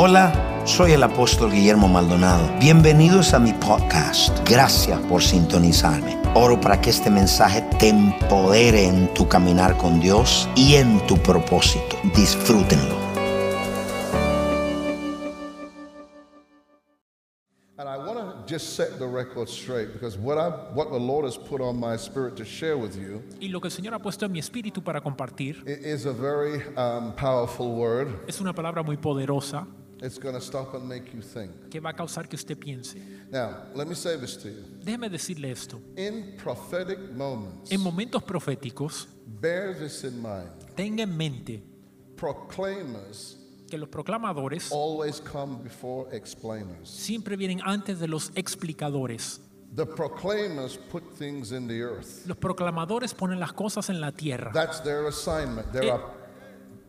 Hola, soy el apóstol Guillermo Maldonado. Bienvenidos a mi podcast. Gracias por sintonizarme. Oro para que este mensaje te empodere en tu caminar con Dios y en tu propósito. Disfrútenlo. And I want to just set the record straight because what I what the Lord has put on my spirit to share with you Y lo que el Señor ha puesto en mi espíritu para compartir i- is a very um, powerful word. es una palabra muy poderosa It's going to stop and make you think. que va a causar que usted piense. Now, let me say this to you. Déjeme decirle esto. In prophetic moments, En momentos proféticos, bear this in mind. tenga en mente Proclaimers que los proclamadores always come before explainers. siempre vienen antes de los explicadores. The proclaimers put things in the earth. Los proclamadores ponen las cosas en la tierra. That's their assignment. There Eh. are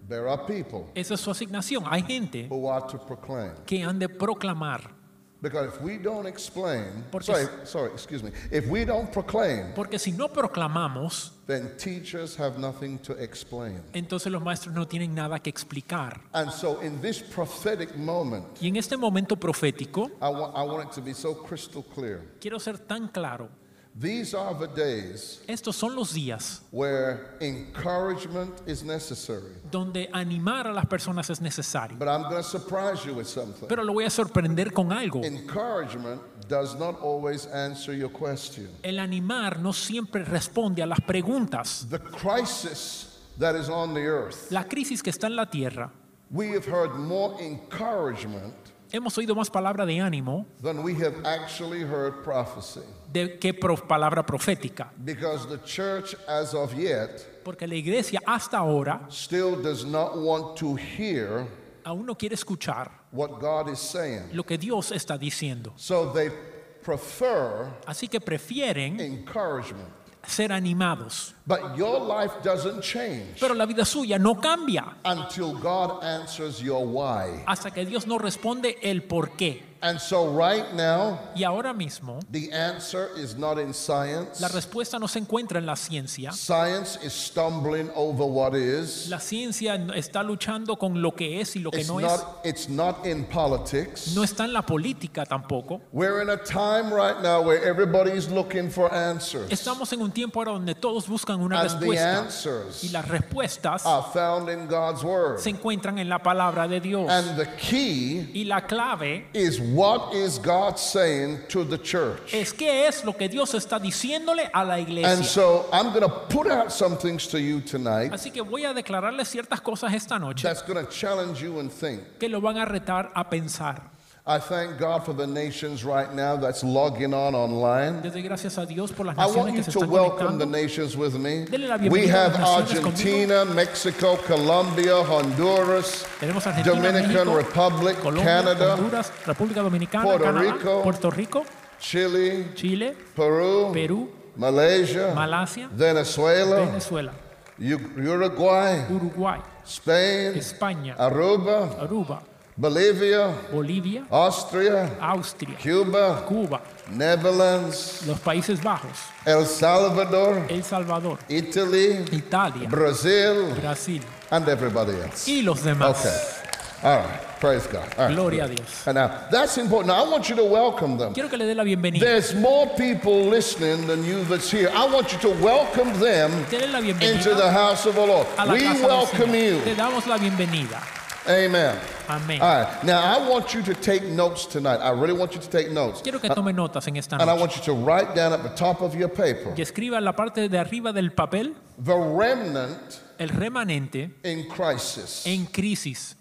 there are people Esa es su asignación. Hay gente who are to proclaim. que han de proclamar. Because if we don't explain, Porque sorry, excuse me. If we don't proclaim, Porque si no proclamamos, then teachers have nothing to explain. entonces los maestros no tienen nada que explicar. And so, in this prophetic moment, Y en este momento profético, I want, I want it to be so crystal clear. quiero ser tan claro. These are the days Estos son los días where encouragement is necessary. donde animar a las personas es necesario. But I'm going to surprise you with something. Pero lo voy a sorprender con algo. Encouragement does not always answer your question. El animar no siempre responde a las preguntas. The crisis that is on the earth, La crisis que está en la tierra, we have heard more encouragement hemos oído más palabra de ánimo than we have actually heard prophecy. de que palabra profética. Because the church, as of yet, Porque la iglesia hasta ahora still does not want to hear aún no quiere escuchar what God is saying. lo que Dios está diciendo. So they prefer Así que prefieren encouragement. Ser animados. But your life doesn't change Pero la vida suya no cambia until God answers your why. hasta que Dios no responde el por qué. And so, right now, Y ahora mismo, the answer is not in science. la respuesta no se encuentra en la ciencia. Science is stumbling over what is. La ciencia está luchando con lo que es y lo que It's no es. not, it's not in politics. No está en la política tampoco. We're in a time right now where everybody's looking for answers. Estamos en un tiempo ahora donde todos buscan una And the respuesta. answers Y las respuestas are found in God's Word. se encuentran en la palabra de Dios. And the key Y la clave is what is God saying to the church? es qué es lo que Dios está diciéndole a la iglesia. And so I'm going to put out some things to you tonight Así que voy a declararle ciertas cosas esta noche that's going to challenge you and think. que lo van a retar a pensar. I thank God for the nations right now that's logging on online. Desde gracias a Dios por las I want you to welcome the nations with me. We have Argentina, Mexico, Colombia, Honduras, Dominican Republic, Canada, Honduras, República Dominicana, Puerto Rico, Puerto Rico, Chile, Chile, Peru, Perú, Malaysia, Malasia, Venezuela, Venezuela, Uruguay, Uruguay, Spain, España, Aruba, Aruba, Bolivia, Bolivia, Austria, Austria, Cuba, Cuba, Netherlands, los Países Bajos, El Salvador, El Salvador, Italy, Italia, Brazil, Brasil and everybody else. y los demás. Okay. All right. Praise God. Right. Gloria a Dios. And now, that's important. Now, I want you to welcome them. Quiero que le dé la bienvenida. There's more people listening than you that's here. I want you to welcome them into the house of the Lord. We welcome Señor. Te you. damos la bienvenida. Amen. Amén. All right. Now, I want you to take notes tonight. I really want you to take notes. Quiero que tome notas en esta And I noche. want you to write down at the top of your paper Y escriba en la parte de arriba del papel the remnant el remanente in crisis. en crisis.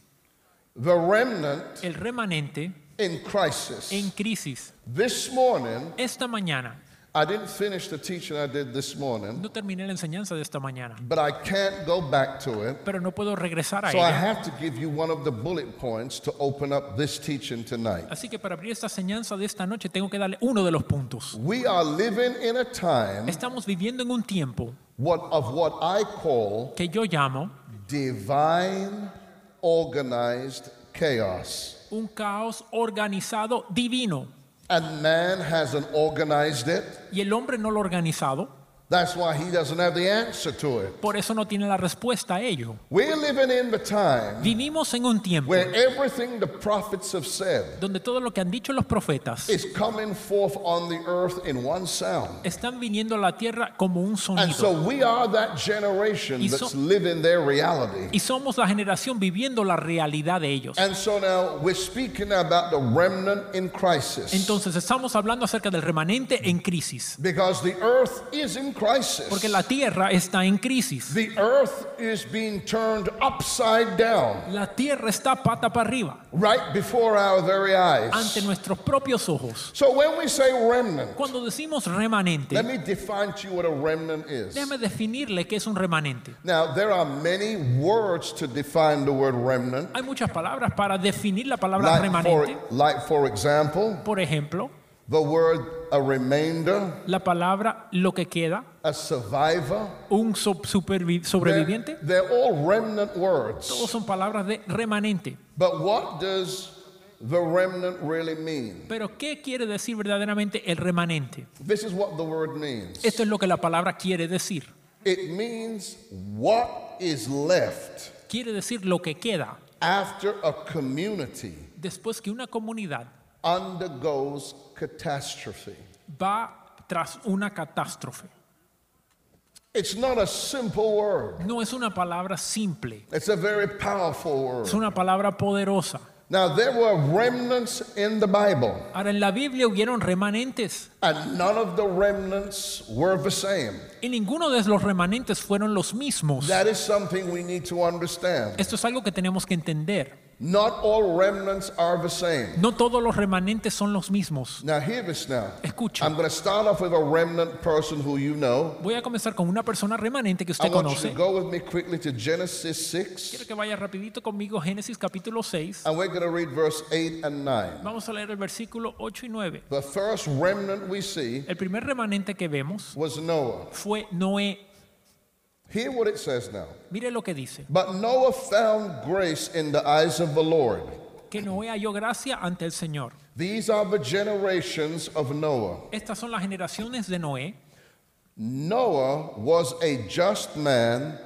The remnant El remanente in crisis. en crisis. This morning, Esta mañana, I didn't finish the teaching I did this morning, no terminé la enseñanza de esta mañana, but I can't go back to it. pero no puedo regresar a So I ella. have to give you one of the bullet points to open up this teaching tonight. Así que para abrir esta enseñanza de esta noche tengo que darle uno de los puntos. We are living in a time Estamos viviendo en un tiempo what, of what I call que yo llamo divine organized chaos. un caos organizado divino. And man hasn't organized it. Y el hombre no lo ha organizado. That's why he doesn't have the answer to it. Por eso no tiene la respuesta a ello. We're living in the time Vivimos en un tiempo where everything the prophets have said donde todo lo que han dicho los profetas is coming forth on the earth in one sound. están viniendo a la tierra como un And so sonido. we are that generation so- that's living their reality. Y somos la generación viviendo la realidad de ellos. And so now we're speaking about the remnant in crisis. Entonces estamos hablando acerca del remanente en crisis. Because the earth is in crisis. Porque la tierra está en crisis. The earth is being turned upside down La tierra está pata para arriba right before our very eyes. ante nuestros propios ojos. So when we say remnant, Cuando decimos remanente, let me define to you what a remnant is. déjame definirle qué es un remanente. Now, there are many words to define the word remnant. Hay muchas palabras para definir la palabra Like for, remanente. like for example, Por ejemplo, the word a remainder, la palabra lo que queda, a survivor. un so- supervi- They're, sobreviviente. they're all remnant words. Todos son palabras de remanente. But what does the remnant really mean? Pero ¿qué quiere decir verdaderamente el remanente? This is what the word means. Esto es lo que la palabra quiere decir. It means what is left Quiere decir lo que queda after a community después que una comunidad undergoes catastrophe. va tras una catástrofe. It's not a simple word. No es una palabra simple, It's a very powerful word. es una palabra poderosa. Now, there were remnants in the Bible, Ahora en la Biblia hubieron remanentes and none of the remnants were the same. y ninguno de los remanentes fueron los mismos. That is something we need to understand. Esto es algo que tenemos que entender. Not all remnants are the same. No todos los remanentes son los mismos. Now, hear this now. Escucha. I'm going to start off with a remnant person who you know. Voy a comenzar con una persona remanente que I usted want you conoce. to go with me quickly to Genesis Quiero 6, que vaya rapidito conmigo Génesis capítulo 6. and we're going to read verse 8 and 9. Vamos a leer el versículo 8 y 9. The first remnant we see El primer remanente que vemos was Noah. fue Noé. Hear what it says now. Mire lo que dice. But Noah found grace in the eyes of the Lord. Que Noé halló gracia ante el Señor. These are the generations of Noah. Estas son las generaciones de Noé. Noah was a just man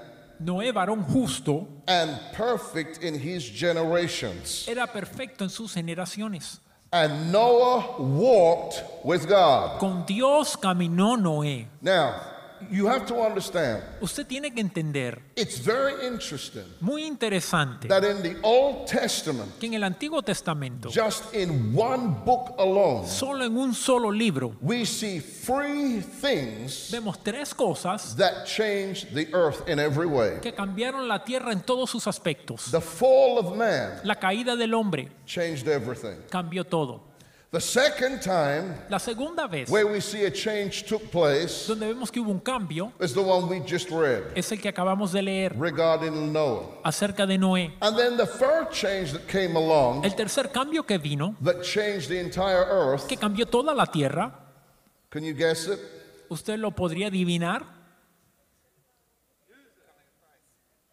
Noé, varón justo, and perfect in his generations. era perfecto en sus generaciones. And Noah walked with God. Con Dios caminó Noé. Now, you have to understand, Usted tiene que entender, it's very interesting muy interesante, that in the Old Testament, que en el Antiguo Testamento, just in one book alone, solo en un solo libro, we see three things vemos tres cosas that changed the earth in every way. que cambiaron la tierra en todos sus aspectos. The fall of man La caída del hombre changed everything. cambió todo. The second time La segunda vez where we see a change took place donde vemos que hubo un cambio is the one we just read es el que acabamos de leer regarding Noah. acerca de Noé. And then the third change that came along El tercer cambio que vino, that changed the entire earth, que cambió toda la tierra, can you guess it? ¿usted lo podría adivinar?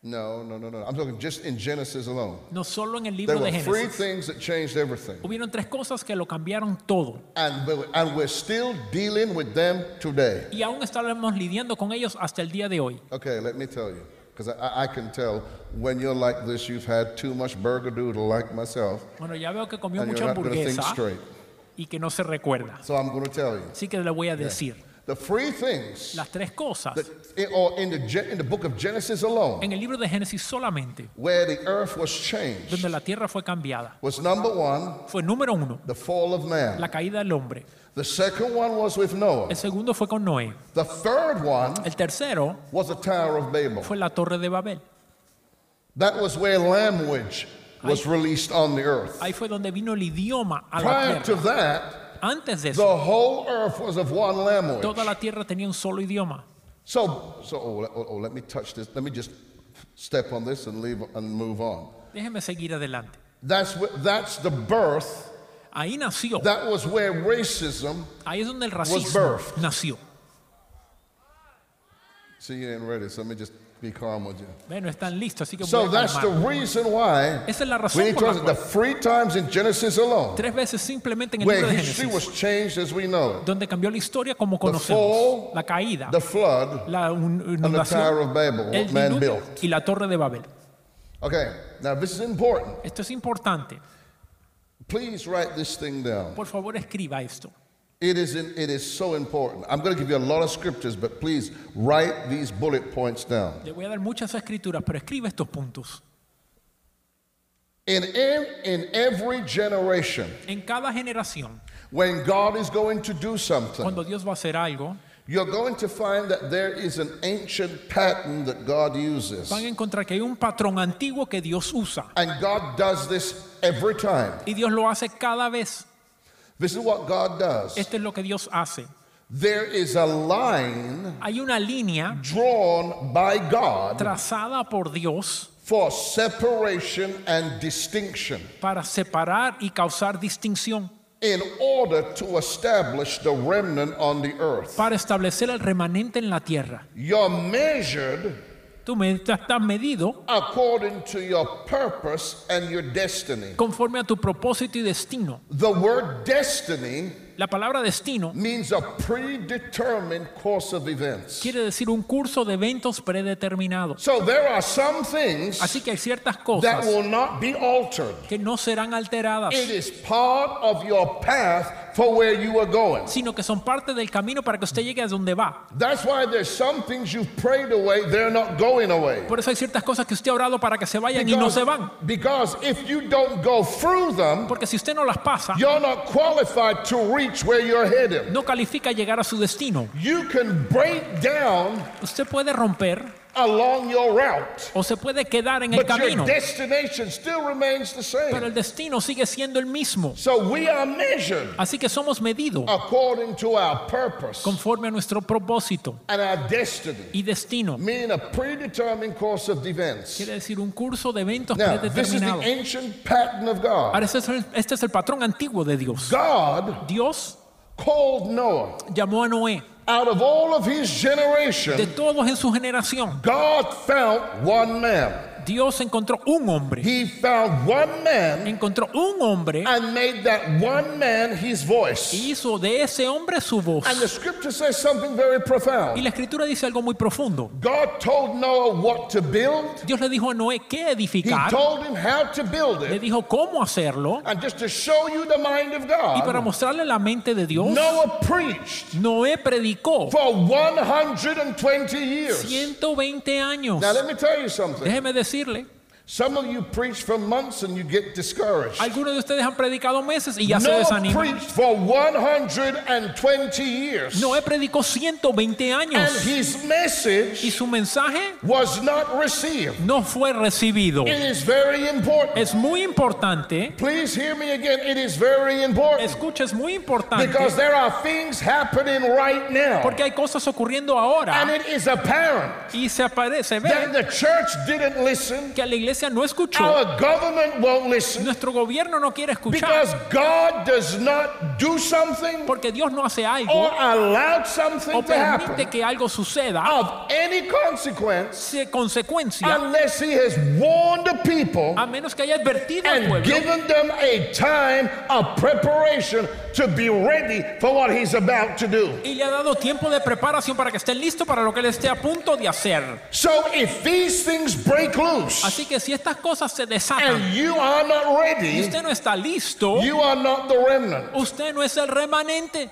No, no, no, no. I'm talking just in Genesis alone. No solo en el There libro were de three Génesis. things that changed everything. Hubieron tres cosas que lo cambiaron todo. And, we- and we're still dealing with them today. Y aún estaremos lidiando con ellos hasta el día de hoy. Okay, let me tell you. Because I, I can tell when you're like this, you've had too much burger doodle like myself, Bueno, ya veo que comió and mucha you're not going to think hamburguesa straight. y que no se recuerda. So I'm going to tell you. Así que le voy a decir, The three things las tres cosas that, or in the, Ge- in the book of Genesis alone, en el libro de Génesis solamente, where the earth was changed, donde la tierra fue cambiada, was number one, fue número uno, the fall of man. la caída del hombre. The second one was with Noah. El segundo fue con Noé. The third one El tercero was the Tower of Babel. fue la torre de Babel. That was where language was released on the earth. Ahí fue donde vino el idioma a la Prior to tierra. that, Antes de eso, the whole earth was of one language. toda la tierra tenía un solo idioma. So, so oh, let- oh, oh, let me touch this. Let me just step on this and leave and move on. Déjeme seguir adelante. That's wh- that's the birth. Ahí nació. That was where racism. Ahí es donde el was racismo birthed. nació. See, you ain't ready. So let me just be calm with you. Bueno, están listos, así que voy So a that's the calmar. reason why Esa es la we razón need por la the cual three times in Genesis alone tres veces simplemente en el where libro de history was Génesis, changed as we know it. donde cambió la historia como fall, conocemos, la caída, The flood la un- and the Tower inundación, of Babel, el what man diluvio built. y la torre de Babel. Okay, now this is important. Esto es importante. Please write this thing down. Por favor, escriba esto. It is, in, it is so important. I'm going to give you a lot of scriptures, but please write these bullet points down. Le voy a dar muchas escrituras, pero escriba estos puntos. In, in, in every generation, En cada generación, when God is going to do something, cuando Dios va a hacer algo, you're going to find that there is an ancient pattern that God uses. van a encontrar que hay un patrón antiguo que Dios usa. And God does this every time. Y Dios lo hace cada vez. This is what God does. Esto es lo que Dios hace. There is a line Hay una línea drawn by God trazada por Dios for separation and distinction para separar y causar distinción, in order to establish the remnant on the earth. para establecer el remanente en la tierra. You're measured Tú estás medido according to your purpose and your destiny. conforme a tu propósito y destino. The word destiny La palabra destino means a predetermined course of events. quiere decir un curso de eventos predeterminados. So there are some things Así que hay ciertas that cosas will not be altered. que no serán alteradas, It is part of your path for where you are going. sino que son parte del camino para que usted llegue a donde va. That's why there's some things you've prayed away, they're not going away. Por eso hay ciertas cosas que usted ha orado para que se vayan y no se van. because if you don't go through them, Porque si usted no las pasa, you're not qualified to reach where you're headed. no califica llegar a su destino. You can break down Usted puede romper along your route, o se puede quedar en el but your camino, destination still remains the pero same. el destino sigue siendo el mismo. So we are measured Así que somos medidos according to our purpose conforme a nuestro propósito and our destiny, y destino. meaning a predetermined course of events. Quiere decir un curso de eventos Now, this is the ancient pattern of God. Ahora, este es, el, este es el patrón antiguo de Dios. God Dios called Noah llamó a Noé out of all of his de generation. todos en su generación. God found one man. Dios encontró un hombre. He found one man Encontró un hombre and made that one man his voice. y hizo de ese hombre su voz. And the scripture says something very Y profound. la escritura dice algo muy profundo. God told Noah what to build. Dios le dijo a Noé qué He edificar, told him how to build le it. dijo cómo hacerlo And just to show you the mind of y para God, mostrarle la mente de Dios, Noah preached Noé predicó for 120 years. 120 años. Now let me tell you something. Déjeme decirle, Some of you preach for months and you get discouraged. algunos de ustedes han predicado meses y ya se desaniman. preached for 120 years. Noé predicó 120 And años his y message su mensaje was not received. no fue recibido. It is very important. Es muy importante, Please hear me again. It is very important. escucha, es muy importante Because there are things happening right now. porque hay cosas ocurriendo And ahora it is apparent y se aparece, that ve the church didn't listen. que la iglesia no escuchó, Our government won't listen. nuestro gobierno no quiere escuchar Because God does not do something porque Dios no hace or algo allow o something to permite happen que algo suceda of any consequence se consecuencia unless He has warned the people a menos que haya advertido al and pueblo given them a time of preparation to be ready for what He's about to do. y le ha dado tiempo de preparación para que estén listos para lo que él esté a punto de hacer. So if these things break loose Así que si estas cosas se desatan you are not y ready, usted no está listo, you are not the remnant. usted no es el remanente.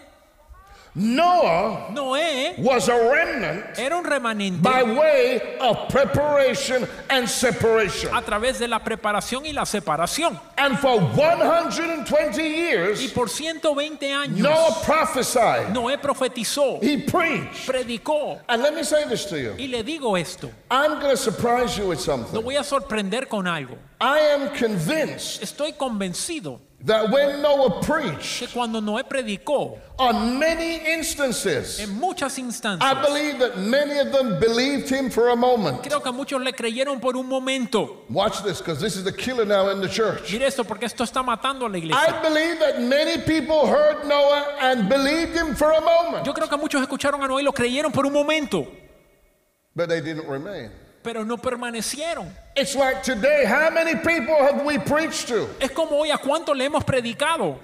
Noah Noé was a remnant era un remanente by way of preparation and separation. a través de la preparación y la separación. And for 120 Y years, por 120 años, Noah prophesied. Noé profetizó, He preached. predicó. And let me say this to you. Y le digo esto, I'm going to surprise you with lo something. voy a sorprender con algo. I am convinced Estoy convencido that when Noah preached, que cuando Noé predicó, on many instances, en muchas I believe that many of them believed him for a moment. creo que muchos le creyeron por un momento. Watch this, because this is the killer now in the church. Mire esto, porque esto está matando a la I believe that many people heard Noah and believed him for a moment, Yo creo que muchos escucharon a Noé y lo creyeron por un momento, but they didn't remain. Pero no permanecieron. It's like today, how many people have we preached to? Es como hoy a cuánto le hemos predicado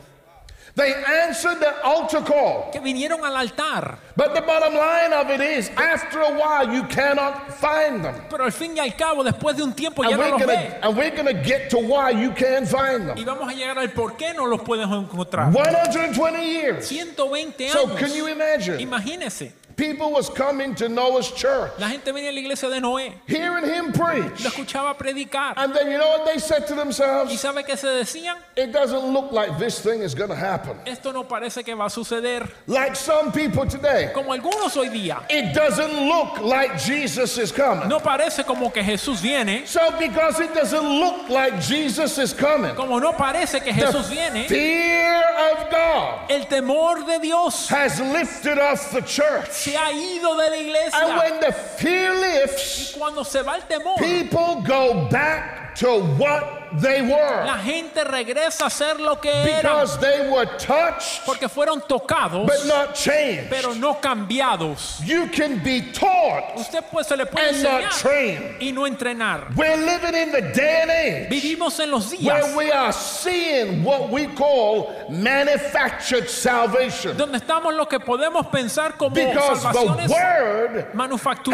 They answered the altar call. que vinieron al altar, But the bottom line of it is, after a while, you cannot find them. pero al fin y al cabo, después de un tiempo ya And no we're los gonna, ve. and we're gonna get to why you can't find Y them. vamos a llegar al por qué no los puedes encontrar. 120 years. 120 So can you años. imagine? Imagínese, People was coming to Noah's church, la gente venía a la iglesia de Noé, hearing him lo preach. escuchaba predicar. And then you know what they said to ¿Y themselves? sabe qué se decían? It doesn't look like this thing is gonna happen. Esto no parece que va a suceder. Like some people today. Como algunos hoy día. It doesn't look like Jesus is coming. No parece como que Jesús viene. So because it doesn't look like Jesus is coming, Como no parece que Jesús the viene. fear of God El temor de Dios has lifted off the church. Se ha ido de la And when the fear lifts, Cuando se va el temor, people go back to what they were la gente regresa a ser lo que eran. because they were touched Porque fueron tocados, but not changed. pero no cambiados. You can be taught Usted pues se le puede and not enseñar trained. y no entrenar. We're living in the day and age Vivimos en los where días we are seeing what we call manufactured salvation donde estamos lo que podemos pensar como because the salvaciones word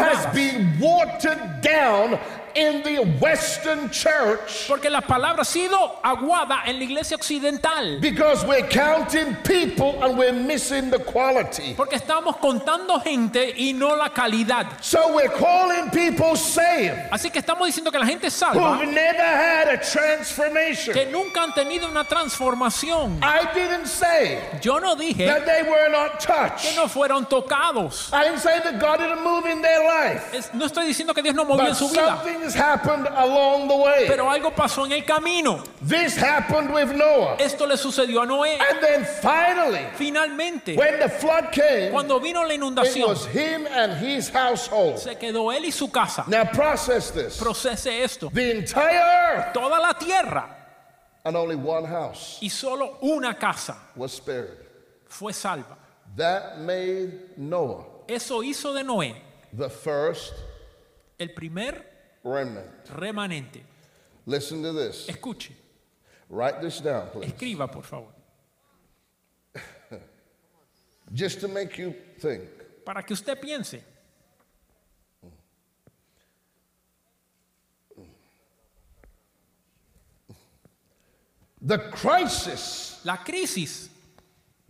has been watered down in the Western church Porque la palabra ha sido aguada en la iglesia occidental. because we're counting people and we're missing the quality. Porque estamos contando gente y no la calidad. So we're calling people saved Así que estamos diciendo que la gente es salva, who've never had a transformation. que nunca han tenido una transformación. I didn't say Yo no dije that they were not que touched. no fueron tocados. I didn't say that God didn't move in their life. Es- no estoy diciendo que Dios no movió But en su vida, something happened along the way. pero algo pasó en el camino. This happened with Noah. Esto le sucedió a Noé. And then finally, Finalmente, when the flood came, cuando vino la it inundación, was him and his household. se quedó él y su casa. Now process this. Procese esto. The entire earth Toda la tierra and only one house y solo una casa was spared. fue salva. That made Noah Eso hizo de Noé the first el primer remnant. remanente. Listen to this. Escuche, Write this down, please. escriba por favor, Just to make you think. para que usted piense. The crisis La crisis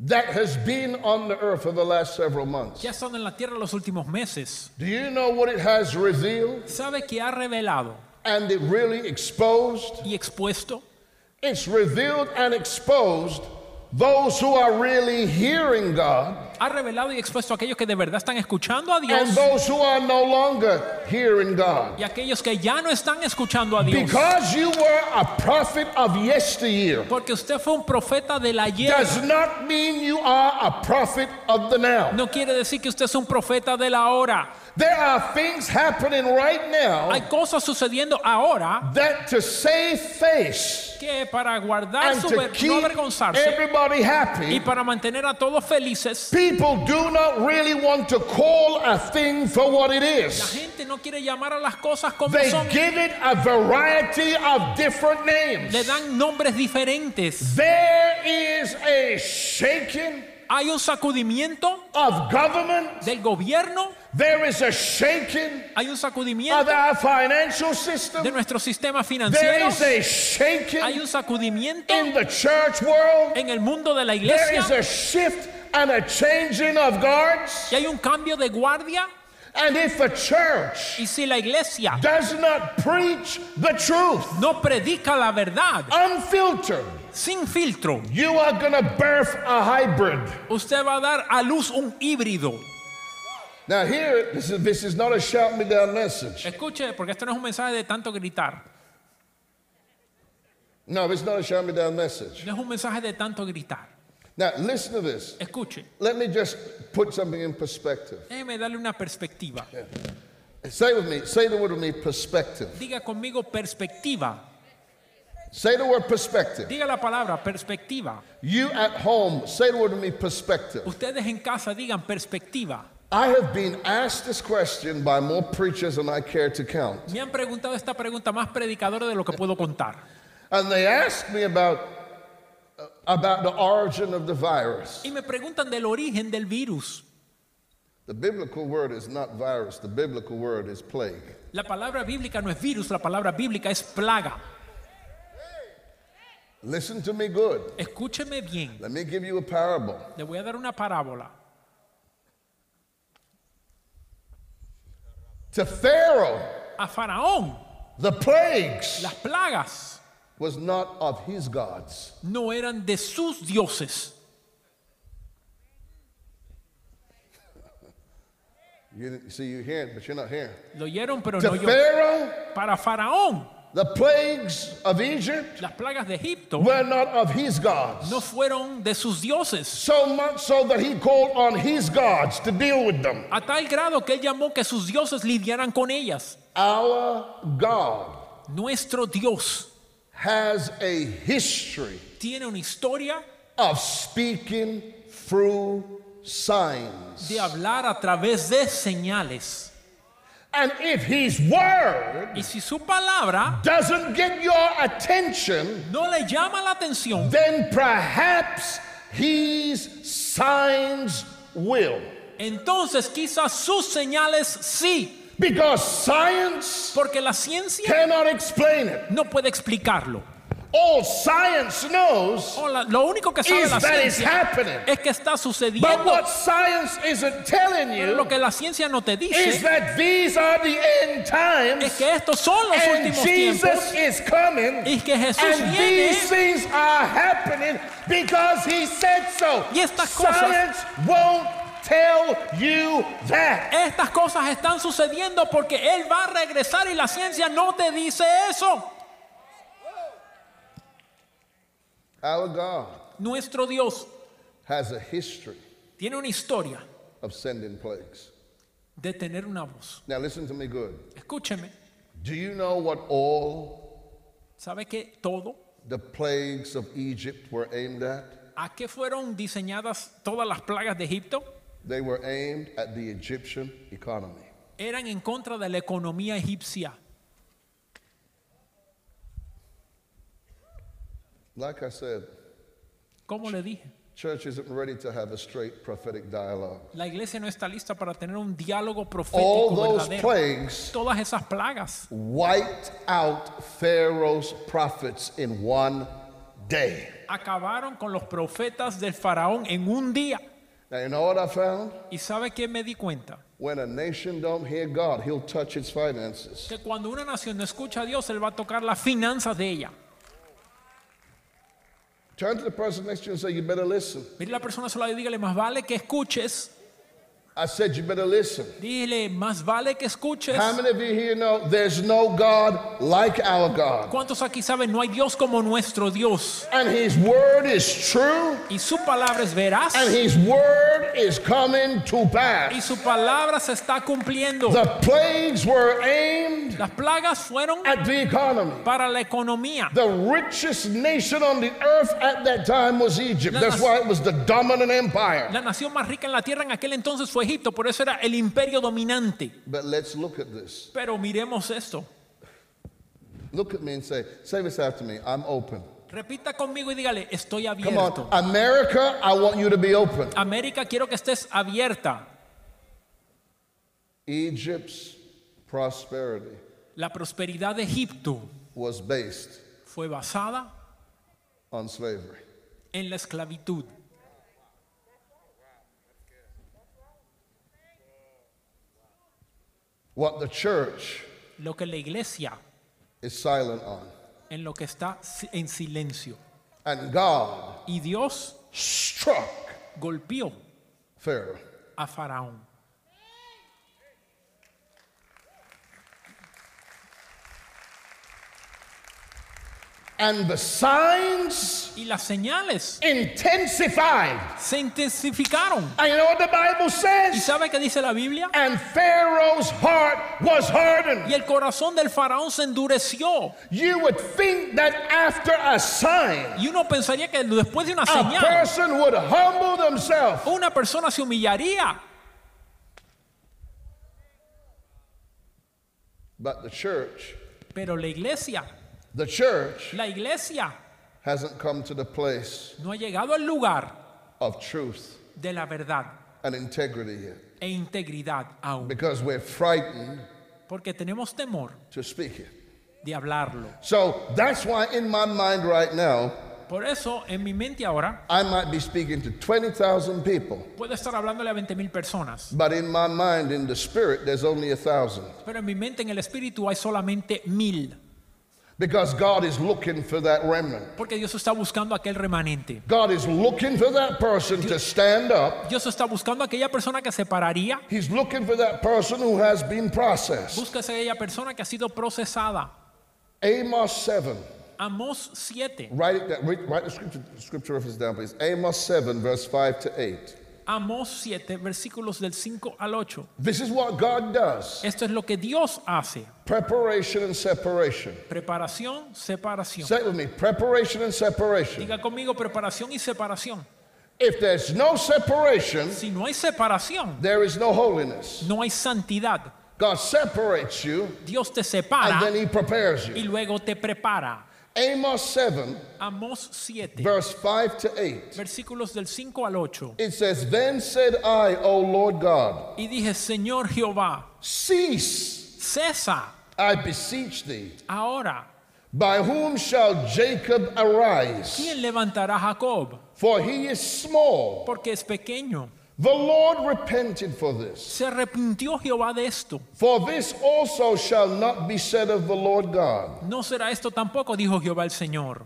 that has been on the earth for the last several months. ha estado en la tierra los últimos meses, Do you know what it has revealed ¿sabe que ha revelado and it really exposed? y expuesto? It's revealed and exposed those who are really hearing God Ha revelado y expuesto a aquellos que de verdad están escuchando a and Dios those who are no longer hearing God. y aquellos que ya no están escuchando a Dios. Because you were a prophet of yesteryear Porque usted fue un profeta del ayer. does not mean you are a prophet of the now. No quiere decir que usted es un profeta de la hora. There are things happening right now Hay cosas sucediendo ahora that to save face que para guardar and su no avergonzarse everybody y happy, para mantener a todos felices, people do not really want to call a thing for what it la is. gente no quiere llamar a las cosas como They son. give it a variety of different names. Le dan nombres diferentes. There is a shaking Hay un sacudimiento of government. del gobierno, There is a shaking hay un of sacudimiento our financial de system. nuestro sistema There financiero, is a hay shaking un sacudimiento in the church world. en el mundo de la There iglesia is a shift and a changing of guards. y hay un cambio de guardia. And if a church Y si la iglesia does not preach the truth, no predica la verdad unfiltered, sin filtro, you are to birth a hybrid. usted va a dar a luz un híbrido. Now, here, this is, this is not a shout me down message. Escuche, porque esto no es un mensaje de tanto gritar. No, it's not a shout me down message. No es un mensaje de tanto gritar. Now, listen to this. Escuche, Let me just put something in perspective. déjeme darle una perspectiva. Say with me, say the word with me, perspective. Diga conmigo perspectiva. Say the word perspective. Diga la palabra perspectiva. You at home, say the word with me, perspective. Ustedes en casa digan perspectiva. I have been asked this question by more preachers than I care to count. Me han preguntado esta pregunta más predicadores de lo que puedo contar. And they asked me about, uh, about the origin of the virus. Y me preguntan del origen del virus. The biblical word is not virus, the biblical word is plague. La palabra bíblica no es virus, la palabra bíblica es plaga. Listen to me good. Escúcheme bien. Let me give you a parable. Le voy a dar una parábola. To Pharaoh, A Faraón, the plagues las plagas was not of his gods. no eran de sus dioses. You see, you hear it, but you're not here. Lo oyeron, pero To no yo. Pharaoh, Para Faraón, the plagues of Egypt las plagas de Egipto were not of his gods. no fueron de sus dioses. So much so that he called on his gods to deal with them. A tal grado que él llamó que sus dioses lidiaran con ellas. Our God Nuestro Dios has a history tiene una historia of speaking through signs. de hablar a través de señales. And if his word Y si su palabra doesn't get your attention, no le llama la atención, then perhaps his signs will. entonces quizás sus señales sí, Because science porque la ciencia cannot explain it. no puede explicarlo. All science knows O la- lo único que sabe is la that it's ciencia happening. es que está But sucediendo. what science isn't telling Pero lo you que la ciencia no te is dice that these are the end es times que estos son los and últimos Jesus tiempos is coming y que Jesús and these viene things are happening because he said so. Y estas cosas- Science won't tell you that. Estas cosas están sucediendo porque Él va a regresar y la ciencia no te dice eso. Our God Nuestro Dios has a history tiene una historia of sending plagues. de tener una voz. Now listen to me good. Escúcheme, Do you know what all ¿sabe que todo? the plagues of Egypt were aimed at? ¿A qué fueron diseñadas todas las plagas de Egipto? They were aimed at the Egyptian economy. Eran en contra de la economía egipcia. Like I said, Como le dije, church isn't ready to have a straight prophetic dialogue. la iglesia no está lista para tener un diálogo All profético those verdadero. plagues Todas esas plagas wiped out Pharaoh's prophets in one day. acabaron con los profetas del faraón en un día. Now, you know what I found? ¿Y sabe qué me di cuenta? When a nation don't hear God, he'll touch its finances. Que cuando una nación no escucha a Dios, Él va a tocar las finanzas de ella. Turn to the person next to you and say, You better listen. La persona sola y dígale, más vale que escuches. I said, You better listen. Dile, más vale que escuches. How many of you here know there's no God like our God? ¿Cuántos aquí saben? No hay Dios como nuestro Dios. And his word is true, Y su palabra es veraz. and his word is coming to Y pass. su palabra se está cumpliendo. The plagues were aimed Las plagas fueron at the economy. para la economía. The richest nation on the earth at that time was Egypt. That's why it was the dominant empire. La nación más rica en la tierra en aquel entonces fue Egipto, por eso era el imperio dominante. But let's look at this. Pero miremos esto. Look at me and say, say this after me. I'm open. Repita conmigo y dígale, estoy Come on. abierto. America, I want you to be open. América, quiero que estés abierta. Egypt's prosperity La prosperidad de Egipto was based fue basada on slavery. en la esclavitud. What the church Lo que la iglesia, is silent on. en lo que está en silencio. And God Y Dios struck golpeó Pharaoh. a Faraón. And the signs y las señales intensified. se intensificaron. And you know what the Bible says? ¿Y sabe qué dice la Biblia? And Pharaoh's heart was hardened. Y el corazón del faraón se endureció. You would think that after a sign, y uno pensaría que después de una señal, a person would humble themselves. una persona se humillaría. But the church Pero la iglesia the church la iglesia hasn't come to the place no ha llegado al lugar of truth de la verdad and integrity yet e integridad aún. because we're frightened Porque tenemos temor to speak it. de hablarlo. So that's why in my mind right now, Por eso, en mi mente ahora, I might be speaking to 20,000 people, puedo estar hablándole a 20 mil personas. but in my mind, in the spirit, there's only a thousand. Pero en mi mente, en el espíritu, hay solamente mil. Because God is looking for that remnant. Porque Dios está buscando aquel remanente. God is looking for that person to stand up. Dios está buscando aquella persona que se pararía. He's looking for that person who has been processed. Busca aquella persona que ha sido procesada. Amos 7. Amós 7. Write it down. Write the scripture, scripture reference down, please. Amos 7, verse 5 to 8. Amós 7, versículos del 5 al 8. This is what God does Esto es lo que Dios hace. preparation and separation. Preparación, separación. Say it with me preparation and separation. Diga conmigo preparación y separación. If there's no separation, Si no hay separación, there is no holiness. no hay santidad. God separates you Dios te and separa then He prepares y you. luego te prepara. Amos 7, Amós 7, verse 5 to 8. versículos del 5 al 8. It says, Then said I, O Lord God, Y dije, Señor Jehová, cease, cesa I beseech thee. ahora. By whom shall Jacob arise? ¿Quién levantará Jacob? For he is small. Porque es pequeño. The Lord repented for this. Se arrepintió Jehová de esto. For this also shall not be said of the Lord God. No será esto tampoco, dijo Jehová el Señor.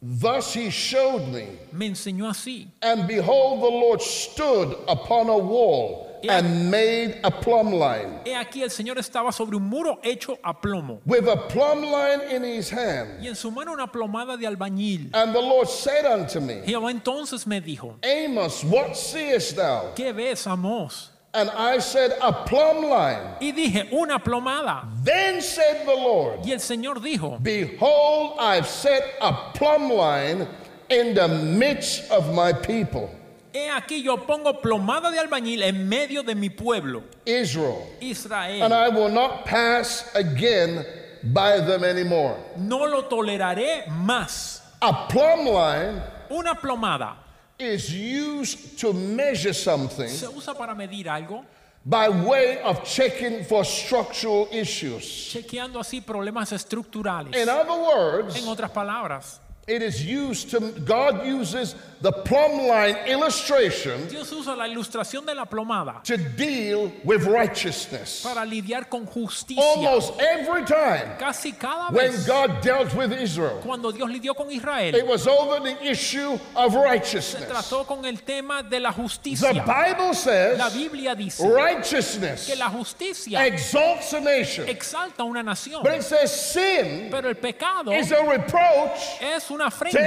Thus he showed me, Me enseñó así. and behold, the Lord stood upon a wall and made a plumb line, He aquí el Señor estaba sobre un muro hecho a plomo. with a plumb line in his hand. Y en su mano una plomada de albañil. And the Lord said unto me, Jehová entonces me dijo, Amos, what seest thou? ¿qué ves, Amós? And I said, A plumb line. Y dije, una plomada. Then said the Lord, Y el Señor dijo, Behold, I've set a plumb line in the midst of my people, he aquí yo pongo plomada de albañil en medio de mi pueblo, Israel, and Israel. I will not pass again by them anymore. No lo toleraré más. A plumb line Una plomada is used to measure something se usa para medir algo, by way of checking for structural issues. chequeando así problemas estructurales. In other words, En otras palabras, it is used to, God uses the plumb line illustration Dios usa la ilustración de la plomada to deal with righteousness. para lidiar con justicia. Almost every time Casi cada when vez God dealt with Israel, cuando Dios lidió con Israel, it was over the issue of se righteousness. trató con el tema de la The justicia. Bible La says Biblia dice righteousness que la justicia exalts a nation, exalta una nación, but it says sin pero el pecado is a reproach. es una afrenta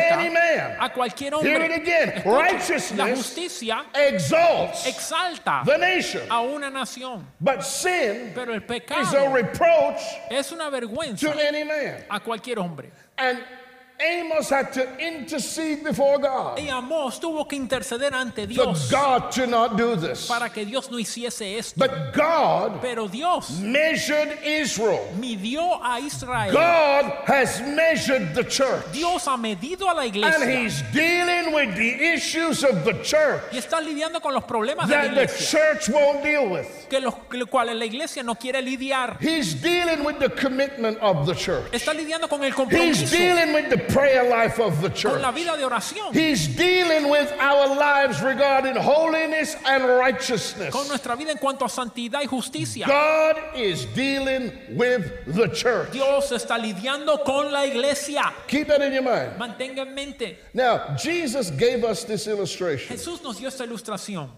a cualquier hombre. la justicia exalta a una nación, but sin pero el pecado es una vergüenza a cualquier hombre. And Amos had to intercede before God Y tuvo que interceder ante for Dios God to not do this. para que Dios no hiciese esto. But God Pero Dios measured Israel. midió a Israel. God has measured the church. Dios ha medido a la And iglesia he's dealing with the issues of the church y está lidiando con los problemas de la that the iglesia church won't deal with. que los que- cuales la iglesia no quiere lidiar. He's dealing with the commitment of the church. Está lidiando con el He's compromiso, dealing with the prayer life of the church. la vida de oración, He's dealing with our lives regarding holiness and righteousness. con nuestra vida en cuanto a santidad y justicia. God is dealing with the church. Dios está lidiando con la iglesia. Keep that in your mind. Mantenga en mente, Now, Jesus gave us this illustration. Jesús nos dio esta ilustración.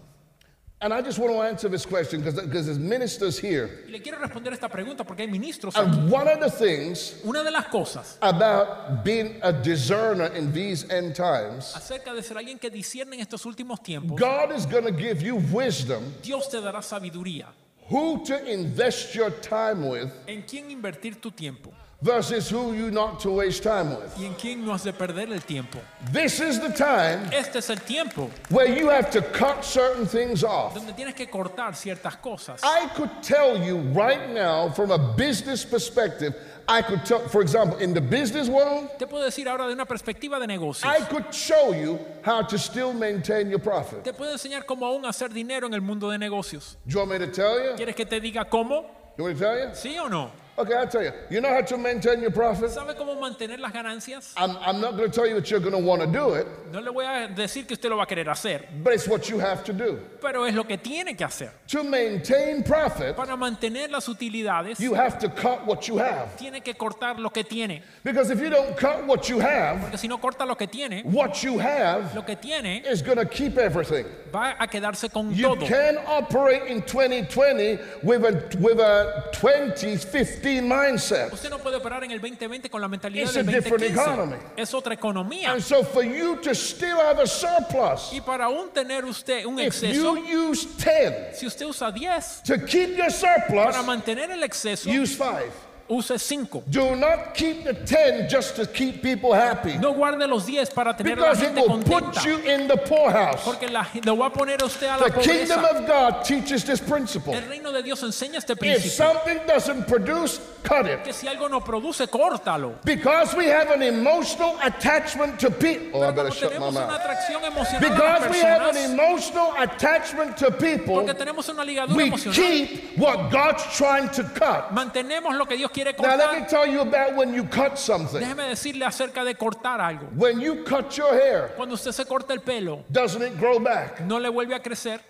And I just want to answer this question because there's ministers here. Y le quiero responder esta pregunta porque hay ministros aquí. And one of the things Una de las cosas about being a discerner in these end times, acerca de ser alguien que discierne en estos últimos tiempos, God is going to give you wisdom Dios te dará sabiduría who to invest your time with en quién invertir tu tiempo. Versus who you not to waste time with. y en quién no has de perder el tiempo. This is the time Este es el tiempo where you have to cut certain things off. donde tienes que cortar ciertas cosas. I could tell you right now from a business perspective, I could tell, for example, in the business world, Te puedo decir ahora de una perspectiva de negocios. I could show you how to still maintain your profit. Te puedo enseñar cómo aún hacer dinero en el mundo de negocios. Do you want me to tell you? ¿Quieres que te diga cómo? You want me to tell you? ¿Sí o no? Okay, I'll tell you. You know how to maintain your profit? ¿Sabe cómo mantener las ganancias? I'm, I'm not going to tell you that you're going to want to do it, No le voy a decir que usted lo va a querer hacer, but it's what you have to do. pero es lo que tiene que hacer. To maintain profit, Para mantener las utilidades, you have to cut what you have. tiene que cortar lo que tiene. Because if you don't cut what you have, Porque si no corta lo que tiene, what you have lo que tiene is going to keep everything. va a quedarse con You todo. can operate in 2020 with a with a 2015 mindset. Usted no puede operar en el 2020 con la mentalidad It's del a different 2015. economy. Es otra economía. And so for you to still have a surplus, Y para aún tener usted un if exceso, you use 10 si usted usa 10, to keep your surplus, para mantener el exceso, use 5. Use 5. Do not keep the 10 just to keep people happy. No guarde los 10 para tener a la Because it gente will put you in the poorhouse. Porque la, lo va a poner usted a la The kingdom of God teaches this principle. El reino de Dios enseña este If something doesn't produce, cut it. Que si algo no produce, córtalo. Because we have an emotional attachment to people. Oh, I better shut my mouth. atracción emocional a Because we have an emotional attachment to people, porque tenemos una ligadura we emocional, keep what God's trying to cut. mantenemos lo que Dios quiere Now, let me cortar. tell you about when you cut something. Déjeme decirle acerca de cortar algo. When you cut your hair, Cuando usted se corta el pelo, doesn't it grow back? no le vuelve a crecer.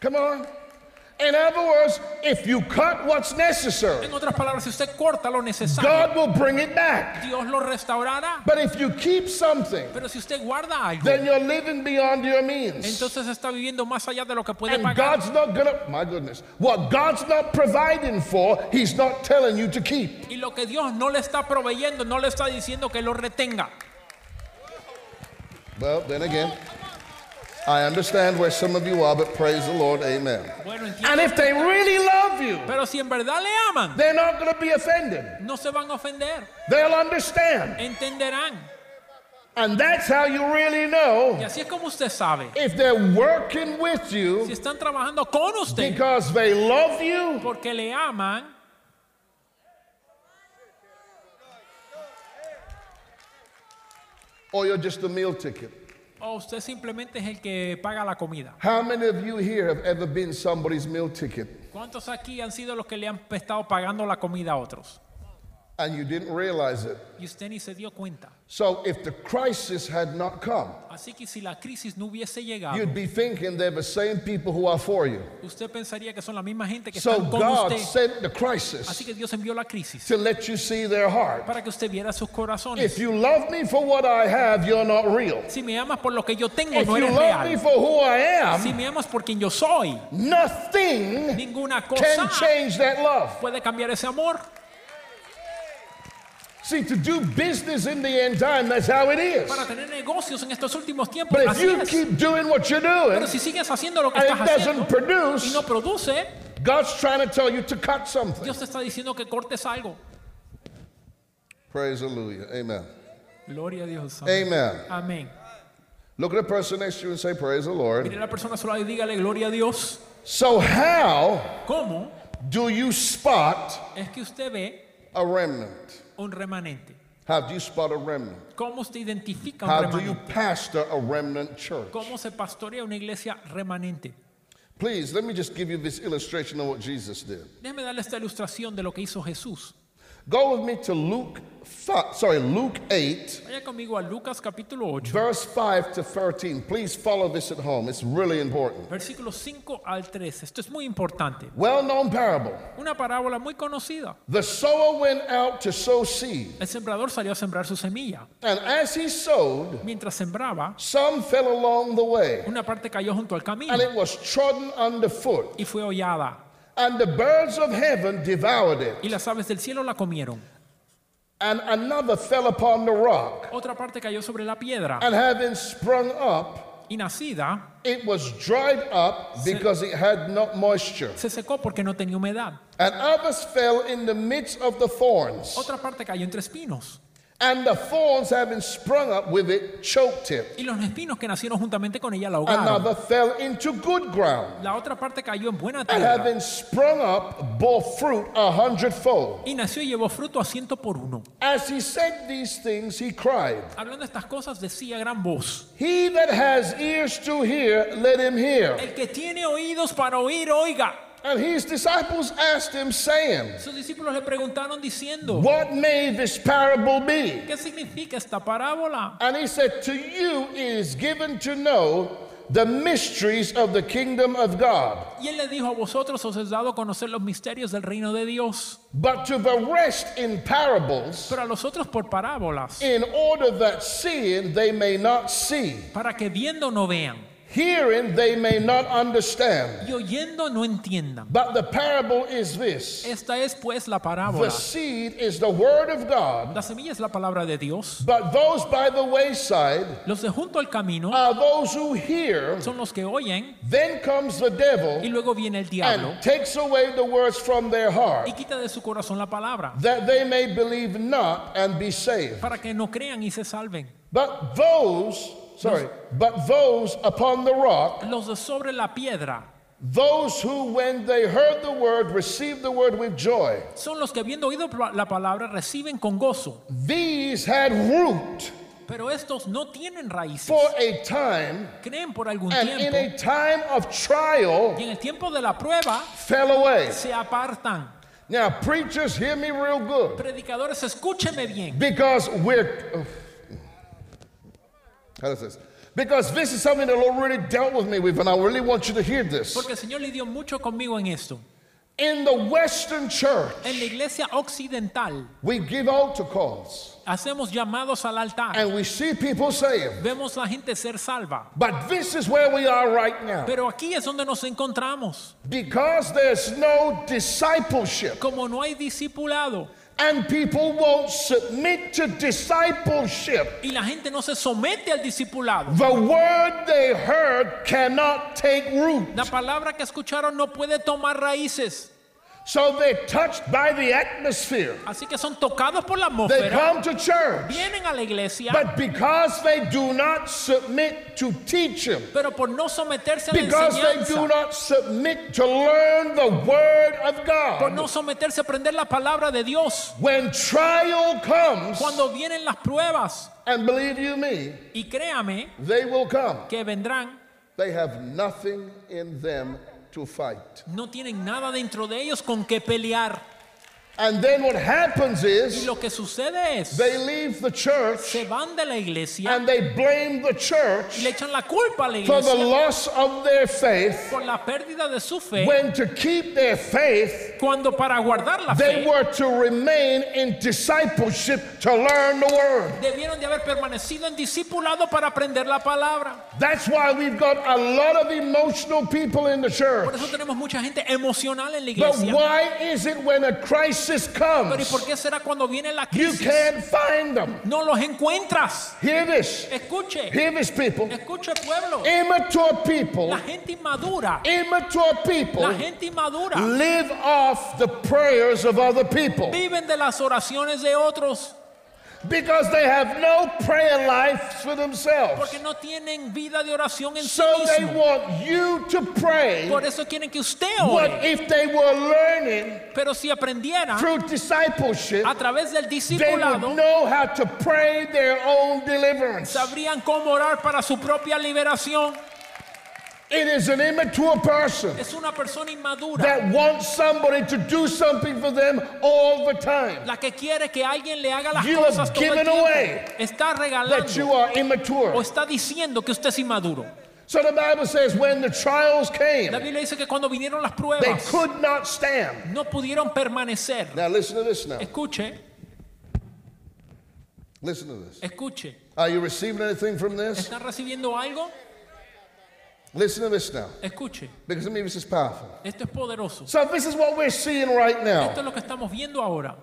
Come on. In other words, if you cut what's necessary, En otras palabras, si usted corta lo necesario, God will bring it back. Dios lo restaurará. But if you keep something, Pero si usted guarda algo, then you're living beyond your means. entonces está viviendo más allá de lo que puede And pagar. God's not gonna, my goodness, what God's not providing for, He's not telling you to keep. Y lo que Dios no le está proveyendo, no le está diciendo que lo retenga. Well, then again, I understand where some of you are, but praise the Lord, amen. Bueno, And if they really love you, Pero si en verdad le aman, they're not going to be offended. no se van a ofender. They'll understand. Entenderán. And that's how you really know Y know así es como usted sabe. if they're working with you Si you están trabajando con usted because they love you porque le aman, or you're just a meal ticket. O usted simplemente es el que paga la comida. How many of you here have ever been somebody's meal ticket ¿Cuántos aquí han sido los que le han estado pagando la comida a otros? And you didn't realize it? Y usted ni se dio cuenta. So if the crisis had not come, Así que si la crisis no hubiese llegado, you'd be thinking they're the same people who are for you. usted pensaría que son la misma gente que So están con God usted. sent the Así crisis que Dios envió la crisis to let you see their heart. para que usted viera sus corazones. If you love me for what I have, you're not real. Si me amas por lo que yo tengo, If no you eres love me real. for who I Si am, me amas por quien yo soy, nothing ninguna can change that love. puede cambiar ese amor. See, to do business in the end time, that's how it is. Para tener negocios en estos últimos tiempos, But if así you es. keep doing what you're doing Pero si sigues haciendo lo que and estás it haciendo doesn't produce, y no produce, God's trying to tell you to cut something. Dios te está diciendo que cortes algo. Praise Hallelujah. Amen. Gloria a Dios. Amen. Amén. Look at the person next to you and say, Praise the Lord. Mire a la persona sola y dígale gloria a Dios. So, how ¿Cómo do you spot es que usted ve a remnant? Un remanente? How do you spot a remnant? ¿Cómo usted identifica un How do you remanente? pastor a remnant church? ¿Cómo se pastorea una iglesia remanente? Please, let me just give you this illustration of what Jesus did. Déjeme darle esta ilustración de lo que hizo Jesús. Go with me to Luke, sorry, Luke 8, Vaya conmigo a Lucas capítulo 8, verse 5 to 13. Please follow this at home. It's really important. versículos 5 al 13. Esto es muy importante. Well known parable. Una parábola muy conocida. The sower went out to sow seed, El sembrador salió a sembrar su semilla. and as he sowed, Mientras sembraba, some fell along the way, una parte cayó junto al camino and it was trodden underfoot, y fue hollada. and the birds of heaven devoured it. Y las aves del cielo la comieron. And another fell upon the rock, Otra parte cayó sobre la piedra and having sprung up, y nacida it was dried up because it had not moisture. se secó porque no tenía humedad. And others fell in the midst of the thorns. Otra parte cayó entre espinos. And the thorns, having sprung up with it, choked it. Y los espinos que nacieron juntamente con ella la ahogaron. Another fell into good ground. La otra parte cayó en buena And tierra. having sprung up, bore fruit a hundredfold. Y nació y llevó fruto a ciento por uno. As he said these things, he cried, Hablando estas cosas decía gran voz. He that has ears to hear, let him hear. El que tiene oídos para oír, oiga. And his disciples asked him, saying, Sus discípulos le preguntaron diciendo, What may this parable be? ¿qué significa esta parábola? And he said, To you is given to know the mysteries of the kingdom of God. Y él le dijo a vosotros os es dado conocer los misterios del reino de Dios, But to the rest in parables, pero a los otros por parábolas, in order that seeing they may not see, para que viendo no vean hearing they may not understand. y oyendo no entiendan. But the parable is this Esta es pues la the seed is the word of God, La semilla es la palabra de Dios. but those by the wayside Los de junto al camino are those who hear. son los que oyen Then comes the y devil luego viene el diablo and takes away the words from their heart, y quita de su corazón la palabra that they may believe not and be saved. para que no crean y se salven. But those, sorry, but those upon the rock, Los de sobre la piedra those who, when they heard the word, received the word with joy, son los que habiendo oído la palabra reciben con gozo. these had root Pero estos no tienen raíces. for a time, Creen por algún and in tiempo a time of trial, y en el tiempo de la prueba fell away. se apartan. Now, preachers, hear me real good. Predicadores, escúcheme bien. Because we're. How does this? Because this is something the Lord really dealt with me with, and I really want you to hear this. Porque el Señor lidió mucho conmigo en esto. In the Western church, En la iglesia occidental we give altar calls, hacemos llamados al altar. and we see people saying, Vemos la gente ser salva. but this is where we are right now. Pero aquí es donde nos encontramos. Because there's no discipleship, Como no hay discipulado and people won't submit to discipleship, y la gente no se somete al discipulado. the word they heard cannot take root. La palabra que escucharon no puede tomar raíces. So they're touched by the atmosphere. Así que son tocados por la They atmósfera. come to church. Vienen a la iglesia. But because they do not submit to teach him, Pero por no someterse a la because they do enseñanza. not submit to learn the word of Por no God, someterse a aprender la palabra de Dios. when trial comes, Cuando vienen las pruebas. and believe you me, Y créame they will come, que vendrán. they have nothing in them No tienen nada dentro de ellos con que pelear. And then what happens Y is lo que sucede es. they leave the church Se van de la iglesia. and they blame the Y church le echan la culpa a la for the loss of their faith Por la pérdida de su fe. when to keep their faith Cuando para guardar la They fe. were to remain in discipleship to learn the word. Debieron de haber permanecido en discipulado para aprender la palabra. That's why we've got a lot of emotional people in the Por church. eso tenemos mucha gente emocional en la But why is it when a crisis Pero ¿y por comes, qué será cuando viene la you crisis? can't find them? No los encuentras. Hear this. Escuche, Hear this, people. escuche pueblo. Immature people, La gente inmadura, immature la people gente inmadura live off the prayers of other people viven de las oraciones de otros because they have no prayer life for themselves. porque no tienen vida de oración en sí So they mismos. want you to pray Por eso quieren que usted ore. if they were learning Pero si aprendiera through discipleship, a través del they would discipulado, know how to pray their own deliverance. sabrían cómo orar para su propia liberación. It is an immature person Es una persona inmadura that wants somebody to do something for them all the time. la que quiere que alguien le haga las You have cosas el given tiempo. away Está That you regalando are o immature. está diciendo que usted es inmaduro. So the Bible says when the trials La came, Biblia dice que cuando vinieron las they pruebas could not stand. no pudieron permanecer. Now listen to this now. Escuche, Listen to this. escuche. Are you receiving anything from this? ¿Están recibiendo algo? Listen to this now. Escuche. Because to me this is powerful. Esto es poderoso. So this is what we're seeing right Esto now. es lo que estamos viendo ahora.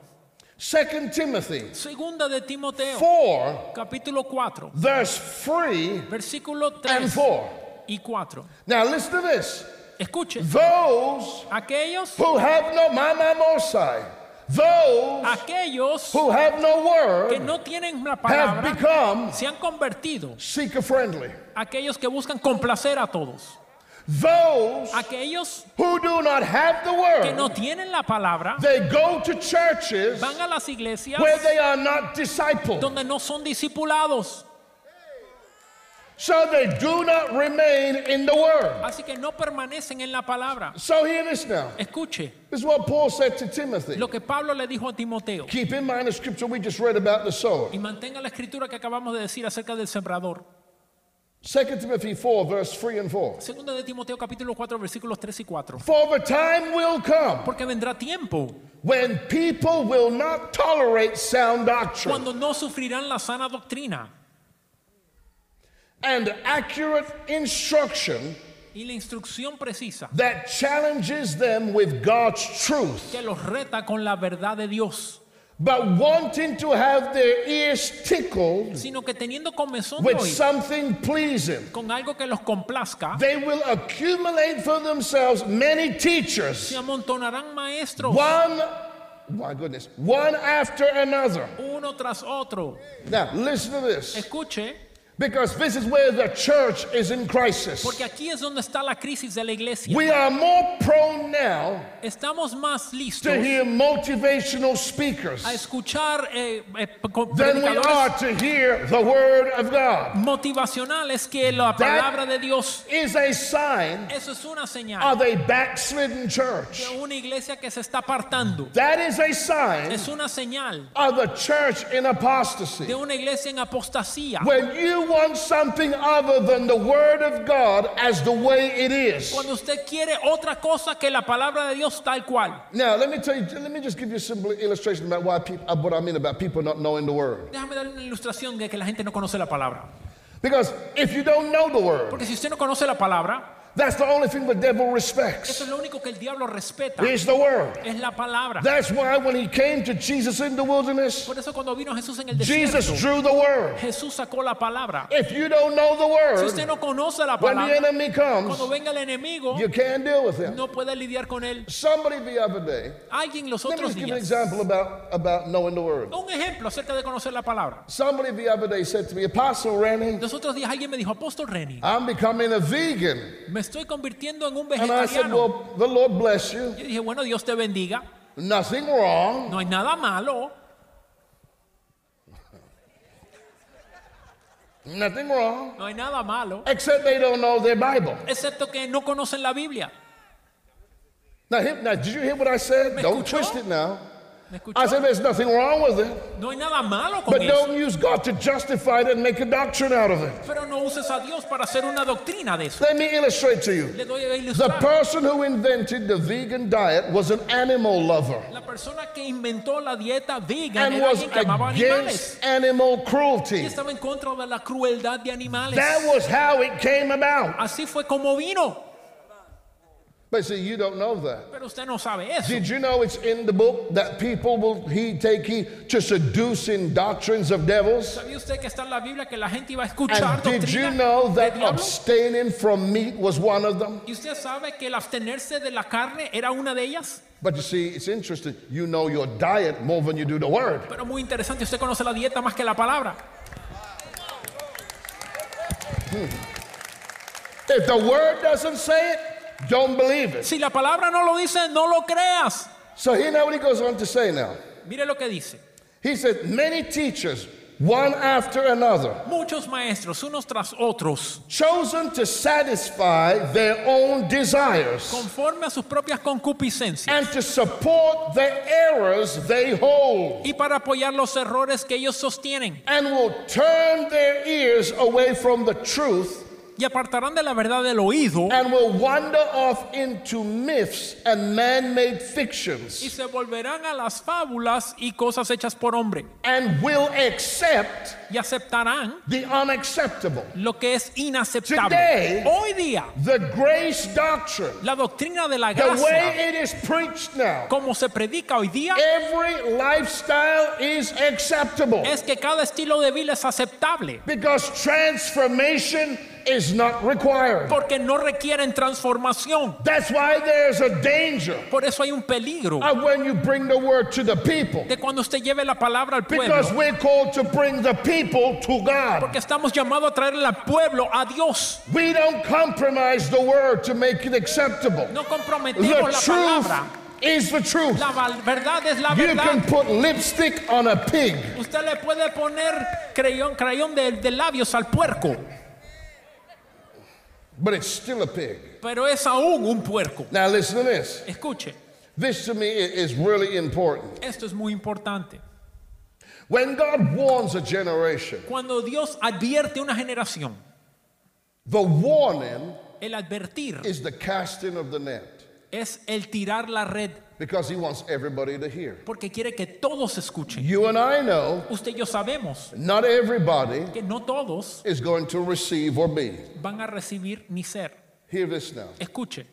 Second Timothy Segunda de Timoteo, 4 capítulo 4, verse 3 versículo and 3 4. y 4. Now listen to this. Escuche, those aquellos, who have no mama mosai, those aquellos who have no que word no tienen la have palabra become se han convertido. seeker friendly. Aquellos que buscan complacer a todos. Those Aquellos who do not have the que no word, tienen la palabra they go to churches van a las iglesias where they are not discipled. donde no son discipulados. So they do not remain in the word. Así que no permanecen en la palabra. So hear this now. Escuche This is what Paul said to Timothy. lo que Pablo le dijo a Timoteo. Keep in mind the scripture we just read about the sower. Y mantenga la escritura que acabamos de decir acerca del sembrador. 2 Timothy 4, verse 3 and 4. Segunda de Timoteo capítulo 4 versículos 3 y 4. For the time will come Porque vendrá tiempo when people will not tolerate sound doctrine cuando no sufrirán la sana doctrina and accurate instruction y la instrucción precisa that challenges them with God's truth, que los reta con la verdad de Dios, but wanting to have their ears tickled sino que teniendo comezón with something pleasing. con algo que los complazca, They will accumulate for themselves many teachers, se amontonarán maestros one, my goodness, one after another. uno tras otro. Now, listen to this, Escuche, because this is where the church is in crisis. porque aquí es donde está la crisis de la iglesia. We are more prone now Estamos más listos to hear motivational speakers a escuchar eh, eh, than we are to hear the Word of God. motivacionales que la palabra de Dios. Is a sign Eso es una señal of a backslidden church. de una iglesia que se está apartando. That is a sign Es una señal of the church in apostasy. de una iglesia en apostasía. When you want something other than the Word of God as the way it is. Cuando usted quiere otra cosa que la palabra de Dios tal cual. Now, let me tell you, let me just give you a simple illustration about why people, uh, what I mean about people not knowing the Word. Déjame darle una ilustración de que la gente no conoce la palabra. Because if you don't know the Word, Porque si usted no conoce la palabra, that's the only thing the devil eso respects es lo único que el diablo respeta. is the Word. Es la palabra. That's why when he came to Jesus in the wilderness, Por eso cuando vino Jesús en el Jesus desierto, drew the Word. Jesús sacó la palabra. If you don't know the Si usted Word, no conoce la when the palabra, enemy comes, cuando venga el enemigo, you can't deal with him. no puede lidiar con él. Somebody the other day, Alguien los let me otros just give an días. example about, about knowing the Word. Un ejemplo acerca de conocer la palabra. Somebody the other day said to me, Apostle Randy, Los otros días alguien me dijo, Apóstol Reni, I'm becoming a vegan. me estoy convirtiendo en un And I said, vegetariano. Well, the Lord bless you. Yo dije, bueno, Dios te bendiga. Nothing wrong. No hay nada malo. Nothing wrong. No hay nada malo. Except they don't know their Bible. Excepto que no conocen la Biblia. Now, now did you hear what I said? ¿Me Don't escuchó? twist it now. I said there's nothing wrong with it. No hay nada malo con But eso. don't use God to justify it and make a doctrine out of it. Pero no uses a Dios para hacer una doctrina de eso. Let me illustrate to you. Le doy a The person who invented the vegan diet was an animal lover La persona que inventó la dieta vegan and era was amaba animales. against animal Y cruelty. estaba en contra de la crueldad de animales. That was how it came about. Así fue como vino. But see, you don't know that. Pero usted no sabe eso. Did you know it's in the book that people will he take heed to seducing doctrines of devils? ¿Sabía usted que está en la Biblia que la gente iba a escuchar And did you know that abstaining from meat was one of them? ¿Y usted sabe que el abstenerse de la carne era una de ellas? But you see, it's interesting. You know your diet more than you do the word. Pero muy interesante, usted conoce la dieta más que la palabra. Hmm. If the word doesn't say it, don't believe it. Si la palabra no lo dice, no lo creas. So here now what he goes on to say now. Mire lo que dice. He said, many teachers, one after another, Muchos maestros, unos tras otros, chosen to satisfy their own desires conforme a sus propias concupiscencias and to support the errors they hold. y para apoyar los errores que ellos sostienen and will turn their ears away from the truth y apartarán de la verdad del oído and will wander off into myths and man made y fictions se volverán a las fábulas y cosas hechas por hombre and will accept y aceptarán the unacceptable. lo que es inaceptable. Today- Hoy día, The grace doctrine, la doctrina de la the gracia, way it is preached now, como se predica hoy día, every lifestyle is acceptable es que cada estilo de vida es aceptable. because transformation is not required. porque no requieren transformación. That's why there's a danger Por eso hay un peligro of when you bring the word to the people. de cuando usted lleve la palabra al Because pueblo. we're called to bring the people to God. Porque estamos llamados a traerle al pueblo a Dios. We don't compromise the word to make it acceptable. No The comprometemos la truth palabra. is the truth. La verdad es la You can verdad. put lipstick on a pig, Usted le puede poner crayón, crayón de, de labios al puerco, but it's still a pig. pero es aún un puerco. Now listen to this. Escuche, This to me is really important. esto es muy importante. When God warns a generation, Cuando Dios advierte una generación, the warning el advertir is the casting of the net es el tirar la red because he wants everybody to hear. porque quiere que todos escuchen. You and I know Usted y yo sabemos not everybody que no todos is going to receive or be. van a recibir ni ser. Hear this now. Escuche,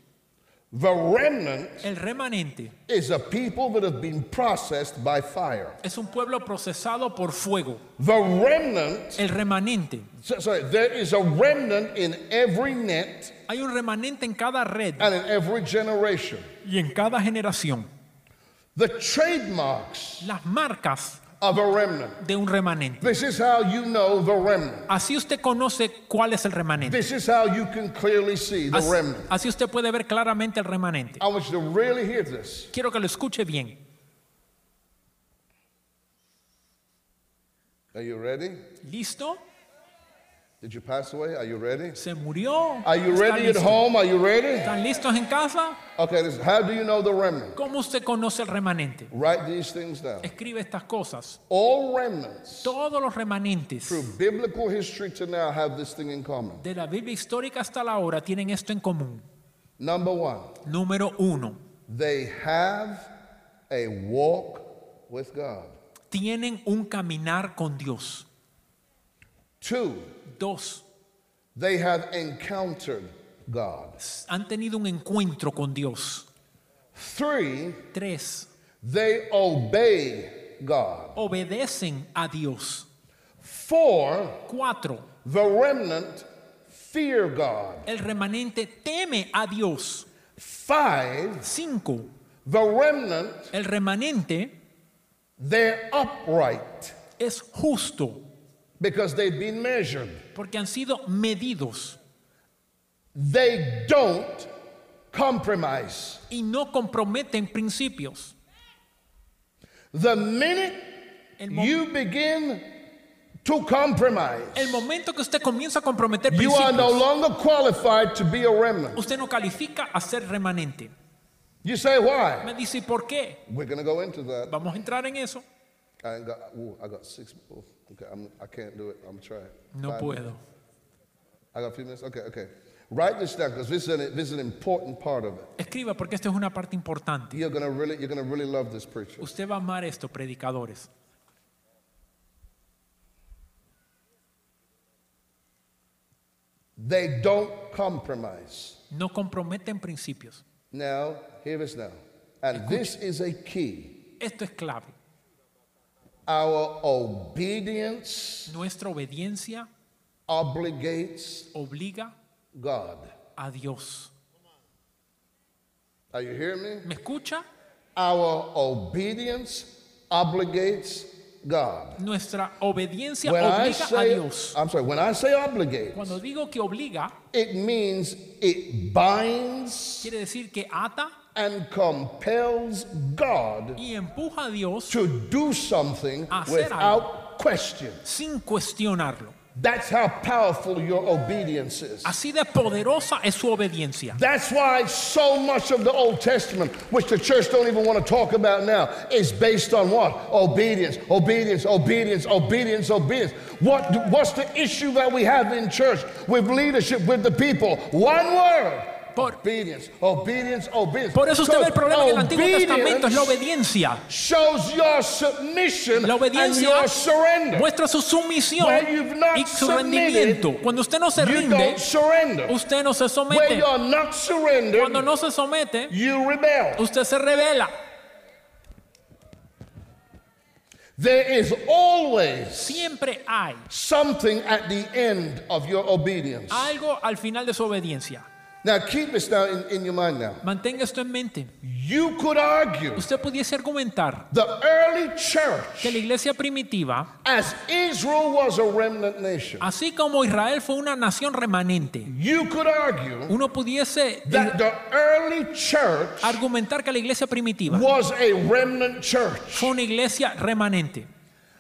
The remnant el remanente is a people that have been processed by fire. es un pueblo procesado por fuego. The remnant, El remanente. so- sorry, there is a remnant in every net Hay un remanente en cada red and in every generation. Y en cada generación. The trademarks Las marcas of a remnant. de un remanente. This is how you know the remnant. Así usted conoce cuál es el remanente. This is how you can clearly see the Así, remnant. así usted puede ver claramente el remanente. I want you to really hear this. Quiero que lo escuche bien. Are you ready? ¿Listo? Did you pass away? Are you ready? ¿Se murió? Are you ¿Está ready at home? Are you ready? ¿Están listos en casa? Okay, this, how do you know the remnant? ¿Cómo usted conoce el remanente? Write these things down. Escribe estas cosas. All remnants Todos los remanentes through biblical history to now have this thing in common. de la Biblia histórica hasta la hora tienen esto en común. Number one, Número uno, they have a walk with God. tienen un caminar con Dios. Two, Dos, they have encountered God. han tenido un encuentro con Dios. Three, Tres, they obey God. obedecen a Dios. Four, Cuatro, the remnant fear God. el remanente teme a Dios. Five, Cinco, the remnant, el remanente they're upright es justo because they've been measured. Porque han sido medidos They don't compromise. y no comprometen principios. The minute you begin to compromise, el momento que usted comienza a comprometer you are no principios, longer qualified to be a remnant. usted no califica a ser remanente. You say, why? Me dice, ¿y por qué? We're going to go into that. Vamos a entrar en eso. I, got, ooh, I got six. oh, okay, I'm, I can't do it. I'm trying. No Five puedo. minutes. I got a few minutes? Okay, okay. Write this down because this, is an- this is an important part of it. Escriba porque esto es una parte importante. You're to really, you're to really love this preacher. Usted va a amar esto, predicadores. They don't compromise. No comprometen principios. Now, hear this now. And this is a key. Esto es clave. Our obedience Nuestra obediencia obligates obliga God. a Dios. Are you hearing me? ¿Me escucha? Our obedience obligates God. Nuestra obediencia When I obliga a say, Dios. I'm sorry, when I say obligate, Cuando digo que obliga, it means it binds quiere decir que ata and compels God y empuja a Dios to do something Hacer without question. sin cuestionarlo. That's how powerful your obedience is. Así de poderosa es su obediencia. That's why so much of the Old Testament, which the church don't even want to talk about now, is based on what? Obedience, obedience, obedience, obedience, obedience. What, what's the issue that we have in church with leadership, with the people? One word. Por, Obedience, obedience, obedience. por eso usted ve el problema en el Antiguo Testamento, es la obediencia. shows your submission La and obediencia your surrender. muestra su sumisión y su rendimiento. Cuando usted no se rinde, usted no se somete. Cuando no se somete, usted se revela. There is always Siempre hay something at the end of your obedience. algo al final de su obediencia. Now, keep this now in, in your mind now. Mantenga esto en mente. You could argue Usted pudiese argumentar the early que church, la iglesia primitiva, as Israel was a remnant nation, así como Israel fue una nación remanente, you could argue uno pudiese that the early church argumentar que la iglesia primitiva was a remnant church. fue una iglesia remanente.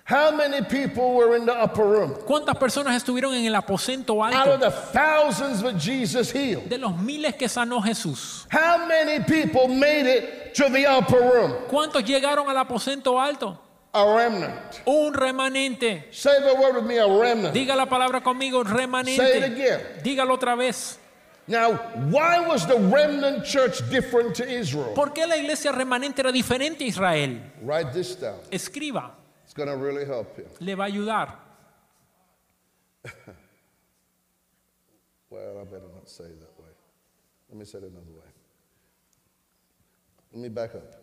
How many people were in the upper room? ¿Cuántas personas estuvieron en el aposento Out of alto the thousands that Jesus healed, de los miles que sanó Jesús? how many people made it to the upper room? ¿Cuántos llegaron al aposento alto? A remnant. Un remanente. Say the word with me, a remnant. Diga la palabra conmigo, Say it remanente. again. Dígalo otra vez. Now, why was the remnant church different to Israel? ¿Por qué la iglesia remanente era diferente a Israel? Write this down. Escriba, It's going to really help you. le va a ayudar. Well, I better not say it that way. Let me say it another way. Let me back up.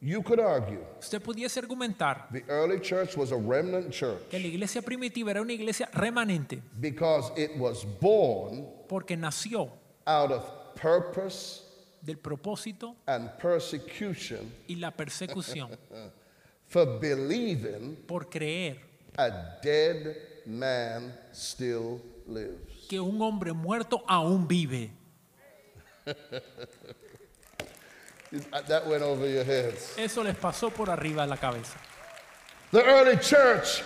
You could argue Usted pudiese argumentar the early church was a remnant church que la iglesia primitiva era una iglesia remanente because it was born porque nació out of purpose del propósito and persecution y la persecución for believing por creer a dead man still lives. que un hombre muerto aún vive. That went over your heads. Eso les pasó por arriba de la cabeza. The early church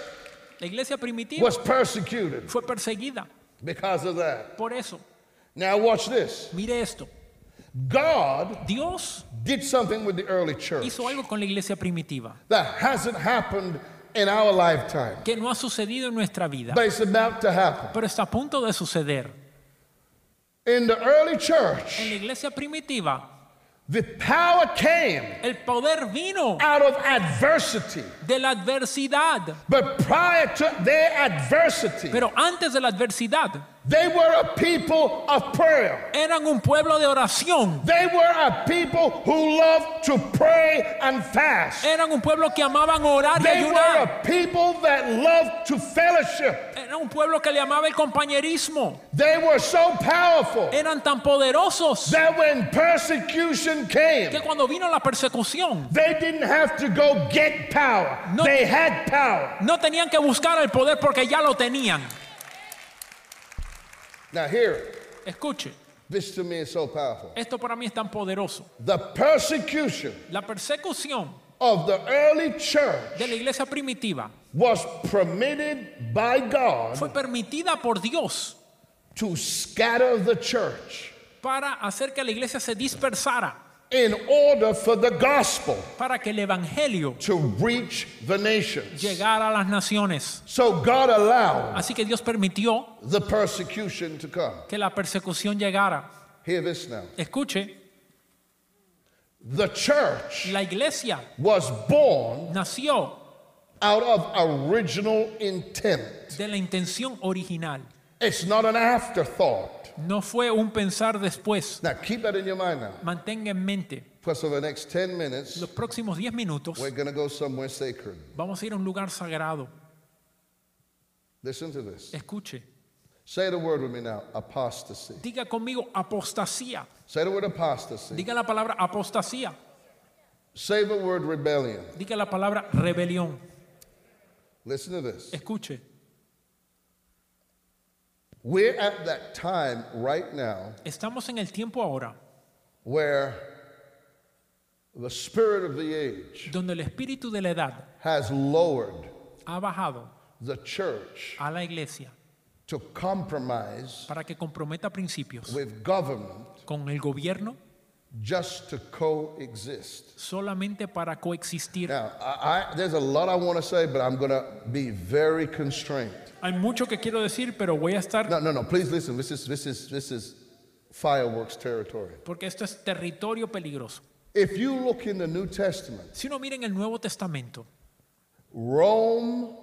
La iglesia primitiva was persecuted fue perseguida because of that. por eso. Now, watch this. Mire esto. God Dios did something with the early church hizo algo con la iglesia primitiva that hasn't happened in our lifetime, que no ha sucedido en nuestra vida, but it's about to happen. pero está a punto de suceder. In the early church, En la iglesia primitiva, the power came el poder vino out of adversity. de la adversidad, But prior to their adversity, pero antes de la adversidad they were a people of prayer. eran un pueblo de oración, They were a people who loved to pray and fast. eran un pueblo que amaban orar y They were ayunar, a people that loved to fellowship. era un pueblo que le amaba el compañerismo, They were so powerful eran tan poderosos that when persecution came, que cuando vino la persecución they didn't have to go get power. No- They had power. no tenían que buscar el poder porque ya lo tenían. Now, here, Escuche, this to me is so powerful. esto para mí es tan poderoso. The persecution La persecución of the early church de la iglesia primitiva was permitted by God fue permitida por Dios to scatter the church para hacer que la iglesia se dispersara, in order for the gospel para que el evangelio to reach the nations. llegara a las naciones. So God allowed Así que Dios permitió the persecution to come. que la persecución llegara. Hear this now. Escuche, The church la iglesia was born nació out of original intent. de la intención original. It's not an afterthought. No fue un pensar después. Now keep that in your mind now. Mantenga en mente, Because for the next 10 minutes, los próximos 10 minutos we're going to go somewhere sacred. vamos a ir a un lugar sagrado. Listen to this. Escuche, Say the word with me now apostasy. diga conmigo apostasía. Say the word apostasy. Diga la palabra apostasía. Say the word rebellion. Diga la palabra rebelión. Listen to this. Escuche, We're at that time right now estamos en el tiempo ahora where the spirit of the age donde el espíritu de la edad has lowered ha bajado the church a la iglesia to compromise para que comprometa principios with government con el gobierno just to coexist. solamente para coexistir. Now, I, I, there's a lot I want to say, but I'm going to be very constrained. Hay mucho que quiero decir, pero voy a estar No, no, no. Please listen. This is this is this is fireworks territory. porque esto es territorio peligroso. If you look in the New Testament, Si uno mira en el Nuevo Testamento, Rome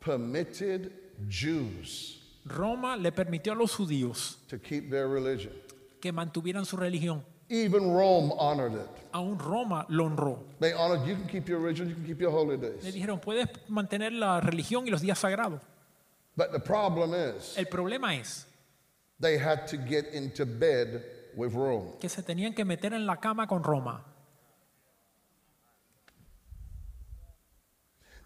permitted Jews Roma le permitió a los judíos to keep their religion. que mantuvieran su religión. Even Rome honored it. Aún Roma lo honró. They honored, you can keep your religion, you can keep your holy Le days. dijeron, puedes mantener la religión y los días sagrados. But the problem is, El problema es they had to get into bed with Rome. que se tenían que meter en la cama con Roma.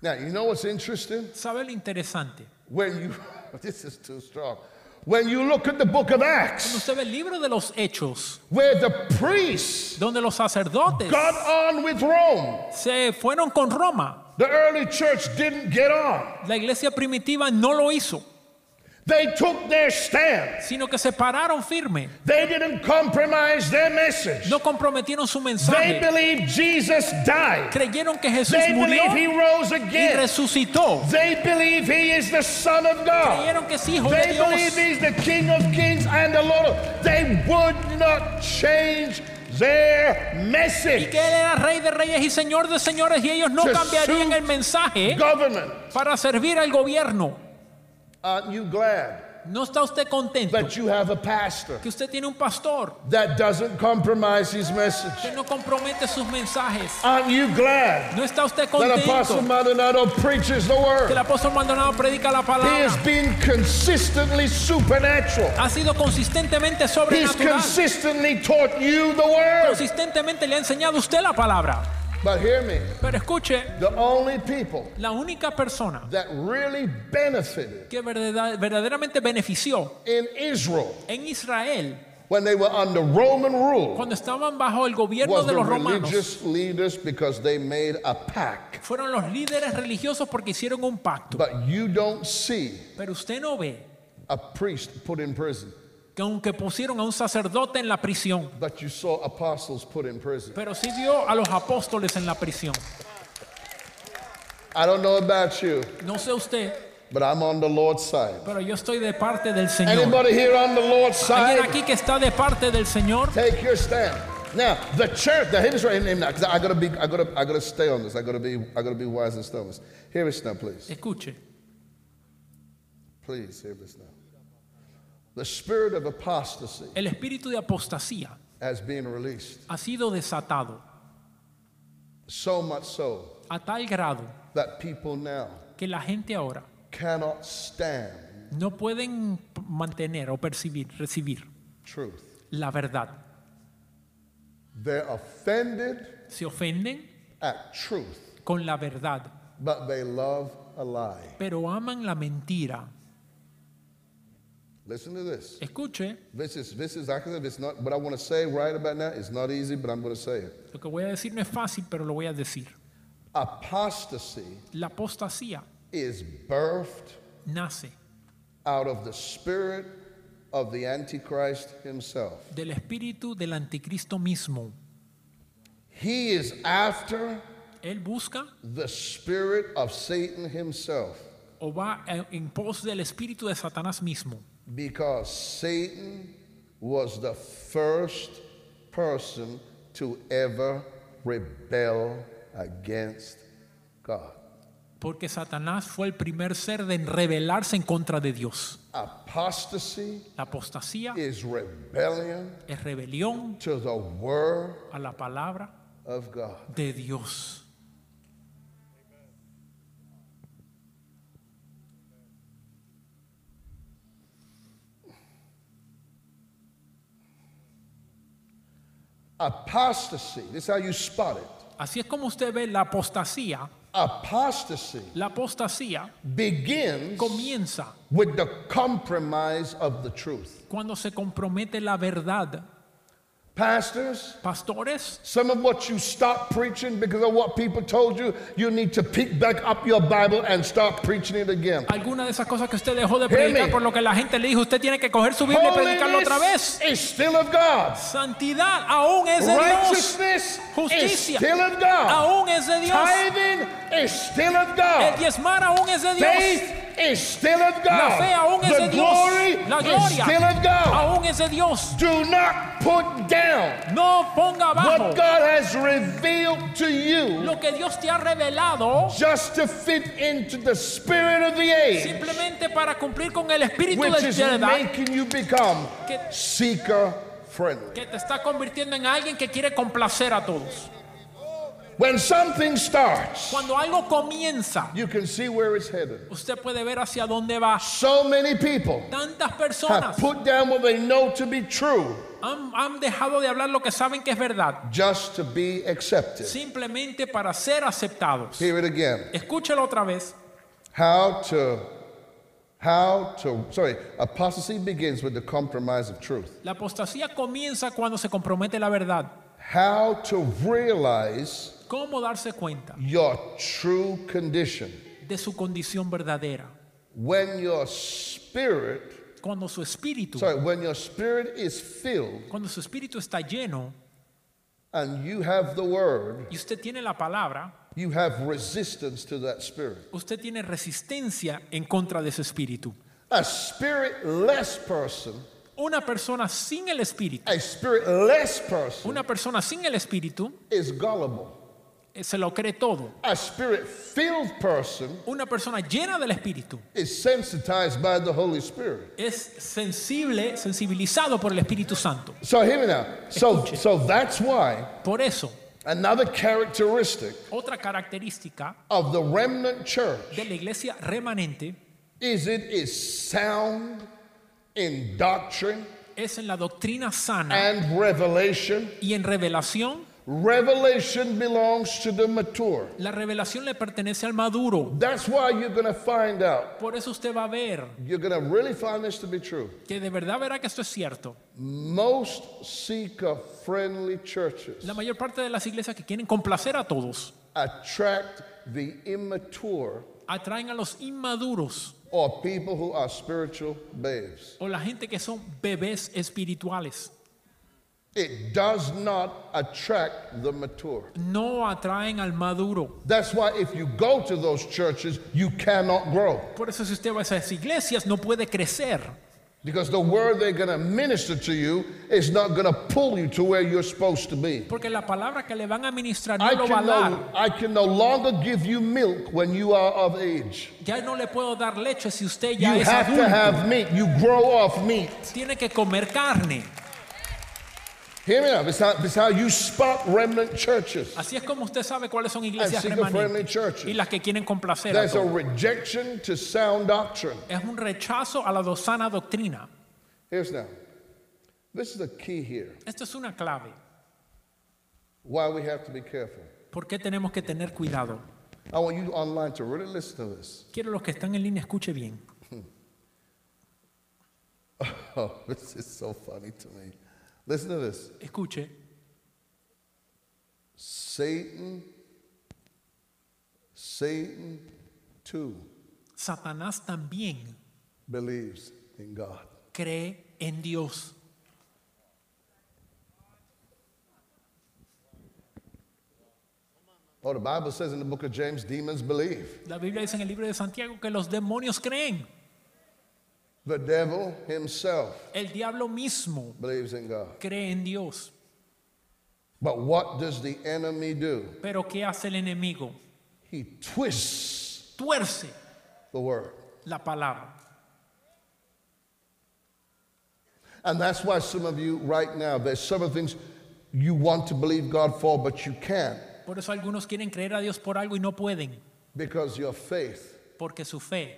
Now, you know what's interesting? ¿Sabe lo interesante? When you, this is too strong. When you look at the book of Cuando Acts, usted ve el libro de los Hechos, where the priests donde los sacerdotes got on with Rome, se fueron con Roma, the early church didn't get on. la iglesia primitiva no lo hizo, They took their stand. sino que se pararon firme. They didn't compromise their message. No comprometieron su They mensaje. believed Jesus died. Creyeron que Jesús They murió believe he rose y again. resucitó. They believe he is the Son of God. Creyeron que es hijo de They believe Dios. he's the King of Kings and the Lord of They would not change their Y message. que Él era rey de reyes y señor de señores y ellos no cambiarían el mensaje Government, para servir al gobierno. Aren't you glad ¿No está usted contento that you have a pastor que usted tiene un pastor that doesn't compromise his message? que no compromete sus mensajes? Aren't you glad ¿No está usted that Apostle contento Maldonado preaches the word? que el apóstol Maldonado predica la palabra. He has been consistently supernatural. Ha sido consistentemente sobrenatural. He's consistently taught you the word. Consistentemente le ha enseñado usted la palabra. But hear me, Pero escuche, the only people la única persona that really benefited que verdad- verdaderamente benefició in Israel en Israel when they were under Roman rule cuando estaban bajo el gobierno was de the los romanos religious leaders because they made a pact. fueron los líderes religiosos porque hicieron un pacto. But you don't see Pero usted no ve a priest put in prison, que aunque pusieron a un sacerdote en la prisión, but you saw apostles put in prison. pero sí vio a los apóstoles en la prisión. I don't know about you, No sé usted, but I'm on the Lord's side. pero yo estoy de parte del Señor. Anybody here on the Lord's ¿Alguien side? aquí que está de parte del Señor? Take your stand. Now, the church, the hear this right now, 'cause I gotta be, I gotta, I gotta stay on this. I gotta be, I gotta be wise and. Hear this now, please. Escuche, Please hear this now. The spirit of apostasy el espíritu de apostasía has been released. ha sido desatado So much so a tal grado that people now que la gente ahora cannot stand no pueden mantener o percibir, recibir truth. la verdad. They're offended Se ofenden at truth, con la verdad, but they love a lie. pero aman la mentira. Listen to this. Escuche, This is, this is, I can say, it's not, what I want to say right about now is not easy, but I'm going to say it. lo que voy a decir no es fácil, pero lo voy a decir. Apostasy La apostasía is birthed nace out of the spirit of the Antichrist himself. del espíritu del anticristo mismo. He is after Él busca the spirit of Satan himself o va en pos del espíritu de Satanás mismo. Because Satan was the first person to ever rebel against God. Porque Satanás fue el primer ser en rebelarse en contra de Dios. Apostasy La apostasía is rebellion es rebelión to the word a la palabra of God. de Dios. Apostasy, this is how you spot it. Así es como usted ve la apostasía. Apostasy La apostasía begins comienza with the compromise of the truth. cuando se compromete la verdad. Pastors, Pastores, some of what you stopped preaching because of what people told you, you need to pick back up your Bible and start preaching it again. alguna de esas cosas que usted dejó de predicar por lo que la gente le dijo, usted tiene que coger su Biblia y predicarlo otra vez. is still of God. Santidad aún es de Dios. Righteousness is Justicia still of God. aún es de Dios. Tithing is still of El God. diezmar aún es de Dios. Faith is still of La fe aún God. es de The Dios. glory La is gloria still of God. aún es de Dios. Do not put down No ponga abajo what God has revealed to you lo que Dios te ha revelado just to fit into the spirit of the age, simplemente para cumplir con el espíritu which de is verdad making you become que, seeker friendly. que te está convirtiendo en alguien que quiere complacer a todos. When something starts, Cuando algo comienza, you can see where it's headed. usted puede ver hacia dónde va. So many people Tantas have personas put down what they know to be true han, han dejado de hablar lo que saben que es verdad, just to be accepted. simplemente para ser aceptados. Hear it again. Escúchelo otra vez. How to, how to, sorry, apostasy begins with the compromise of truth. La apostasía comienza cuando se compromete la verdad. How to realize ¿Cómo darse cuenta your true condition de su condición verdadera? when your spirit, Cuando su espíritu, sorry, when your spirit is filled cuando su espíritu está lleno and you have the word, y usted tiene la palabra, you have resistance to that spirit. usted tiene resistencia en contra de ese espíritu. A spirit-less person, Una persona sin el espíritu, a spirit-less person una persona sin el espíritu is gullible. Eh, se lo cree todo. A spirit-filled person Una persona llena del espíritu is sensitized by the Holy Spirit. es sensible, sensibilizado por el Espíritu Santo. So hear me now. So, Escuche. so that's why Por eso, another characteristic otra característica of the remnant church de la iglesia remanente is it is sound in doctrine es en la doctrina sana and revelation. y en revelación. Revelation belongs to the mature. La revelación le pertenece al maduro. That's why you're going to find out. Por eso usted va a ver You're going to really find this to be true. que de verdad verá que esto es cierto. Most seeker friendly churches La mayor parte de las iglesias que quieren complacer a todos attract the immature atraen a los inmaduros or people who are spiritual babes. o la gente que son bebés espirituales. It does not attract the mature. No atraen al maduro. That's why if you go to those churches, you cannot grow. Por eso si usted va a esas iglesias no puede crecer. Because the word they're going to minister to you is not going to pull you to where you're supposed to be. Porque la palabra que le van a ministrar no I lo va a can, dar. no, I can no longer give you milk when you are of age. Ya no le puedo dar leche si usted You ya es have to have meat. You grow off meat. Tiene que comer carne. Hear me now. This is how, this is how you spot remnant churches. Así es como usted sabe cuáles son iglesias remanentes y las que quieren complacer a There's a todos. rejection to sound doctrine. Es un rechazo a la sana doctrina. Here's now. This is the key here. Esto es una clave. Why we have to be careful. ¿Por qué tenemos que tener cuidado? I want you online to really listen to this. Quiero los que están en línea escuche bien. Oh, this is so funny to me. Listen to this. Escuche. Satan, Satan too Satanás también believes in God. cree en Dios. Oh, the Bible says in the book of James, demons believe. La Biblia dice en el libro de Santiago que los demonios creen. The devil himself El diablo mismo believes in God. cree en Dios. But what does the enemy do? Pero ¿qué hace el enemigo? He twists Tuerce the word. la palabra. And that's why some of you right now, there's some of the things you want to believe God for, but you can't Por eso algunos quieren creer a Dios por algo y no pueden, because your faith porque su fe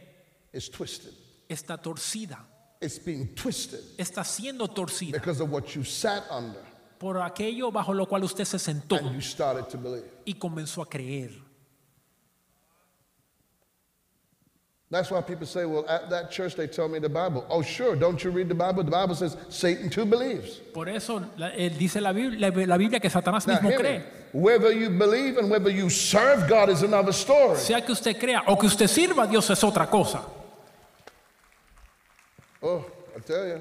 is twisted. Está torcida, It's being twisted está siendo torcida because of what you sat under por aquello bajo lo cual usted se sentó and you started to believe. y comenzó a creer. That's why people say, well, at that church they tell me the Bible. Oh, sure, don't you read the Bible? The Bible says Satan too believes. Por eso él dice la Biblia, la Biblia que Satanás Now, mismo me. cree. Whether you believe and whether you serve God is another story. Sea que usted crea o que usted sirva a Dios es otra cosa. Oh, I tell you,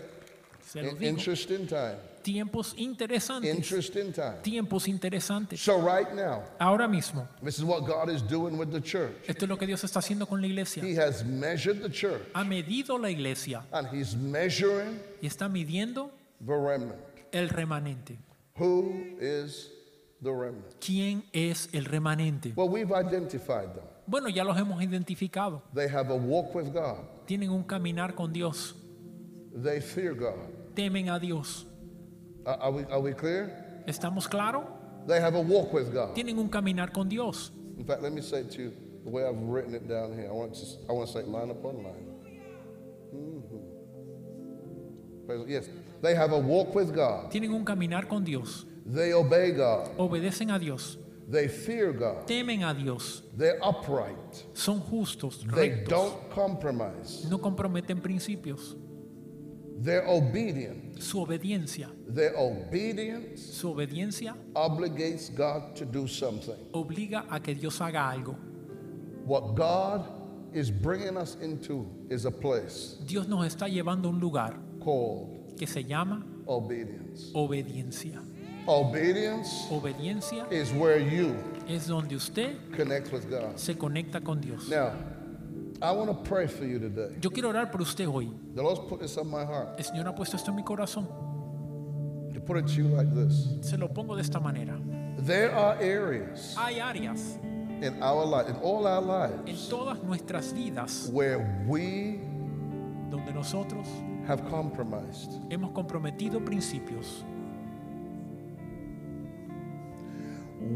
Se lo in- digo. interesting time. Tiempos interesantes. Interesting time. Tiempos interesantes. So right now, Ahora mismo, this is what God is doing with the church. esto es lo que Dios está haciendo con la iglesia. He has measured the church Ha medido la iglesia and he's measuring y está midiendo the remnant. el remanente. Who is the remnant? ¿Quién es el remanente? Well, we've identified them. Bueno, ya los hemos identificado. They have a walk with God. Tienen un caminar con Dios. They fear God. Temen a Dios. Are, are we, are we clear? ¿Estamos claros? They have a walk with God. Tienen un caminar con Dios. In fact, let me say it to you the way I've written it down here. I want to, I want to say line upon line. Mhm. Yes, they have a walk with God. Tienen un caminar con Dios. They obey God. Obedecen a Dios. They fear God. Temen a Dios. They're upright. Son justos, They don't compromise. No comprometen principios. They're obedient. Su obediencia. Their obedience Su obediencia obligates God to do something. obliga a que Dios haga algo. What God is bringing us into is a place Dios nos está llevando a un lugar called que se llama obedience. obediencia. Obedience Obediencia is where you es donde usted connect with God. se conecta con Dios. Now, I want to pray for you today. Yo quiero orar por usted hoy. The Lord's put this on my heart El Señor ha puesto esto en mi corazón. to put it to you like this. Se lo pongo de esta manera. There are areas Hay áreas in our life, in all our en lives, todas nuestras vidas where we donde nosotros have compromised. hemos comprometido principios.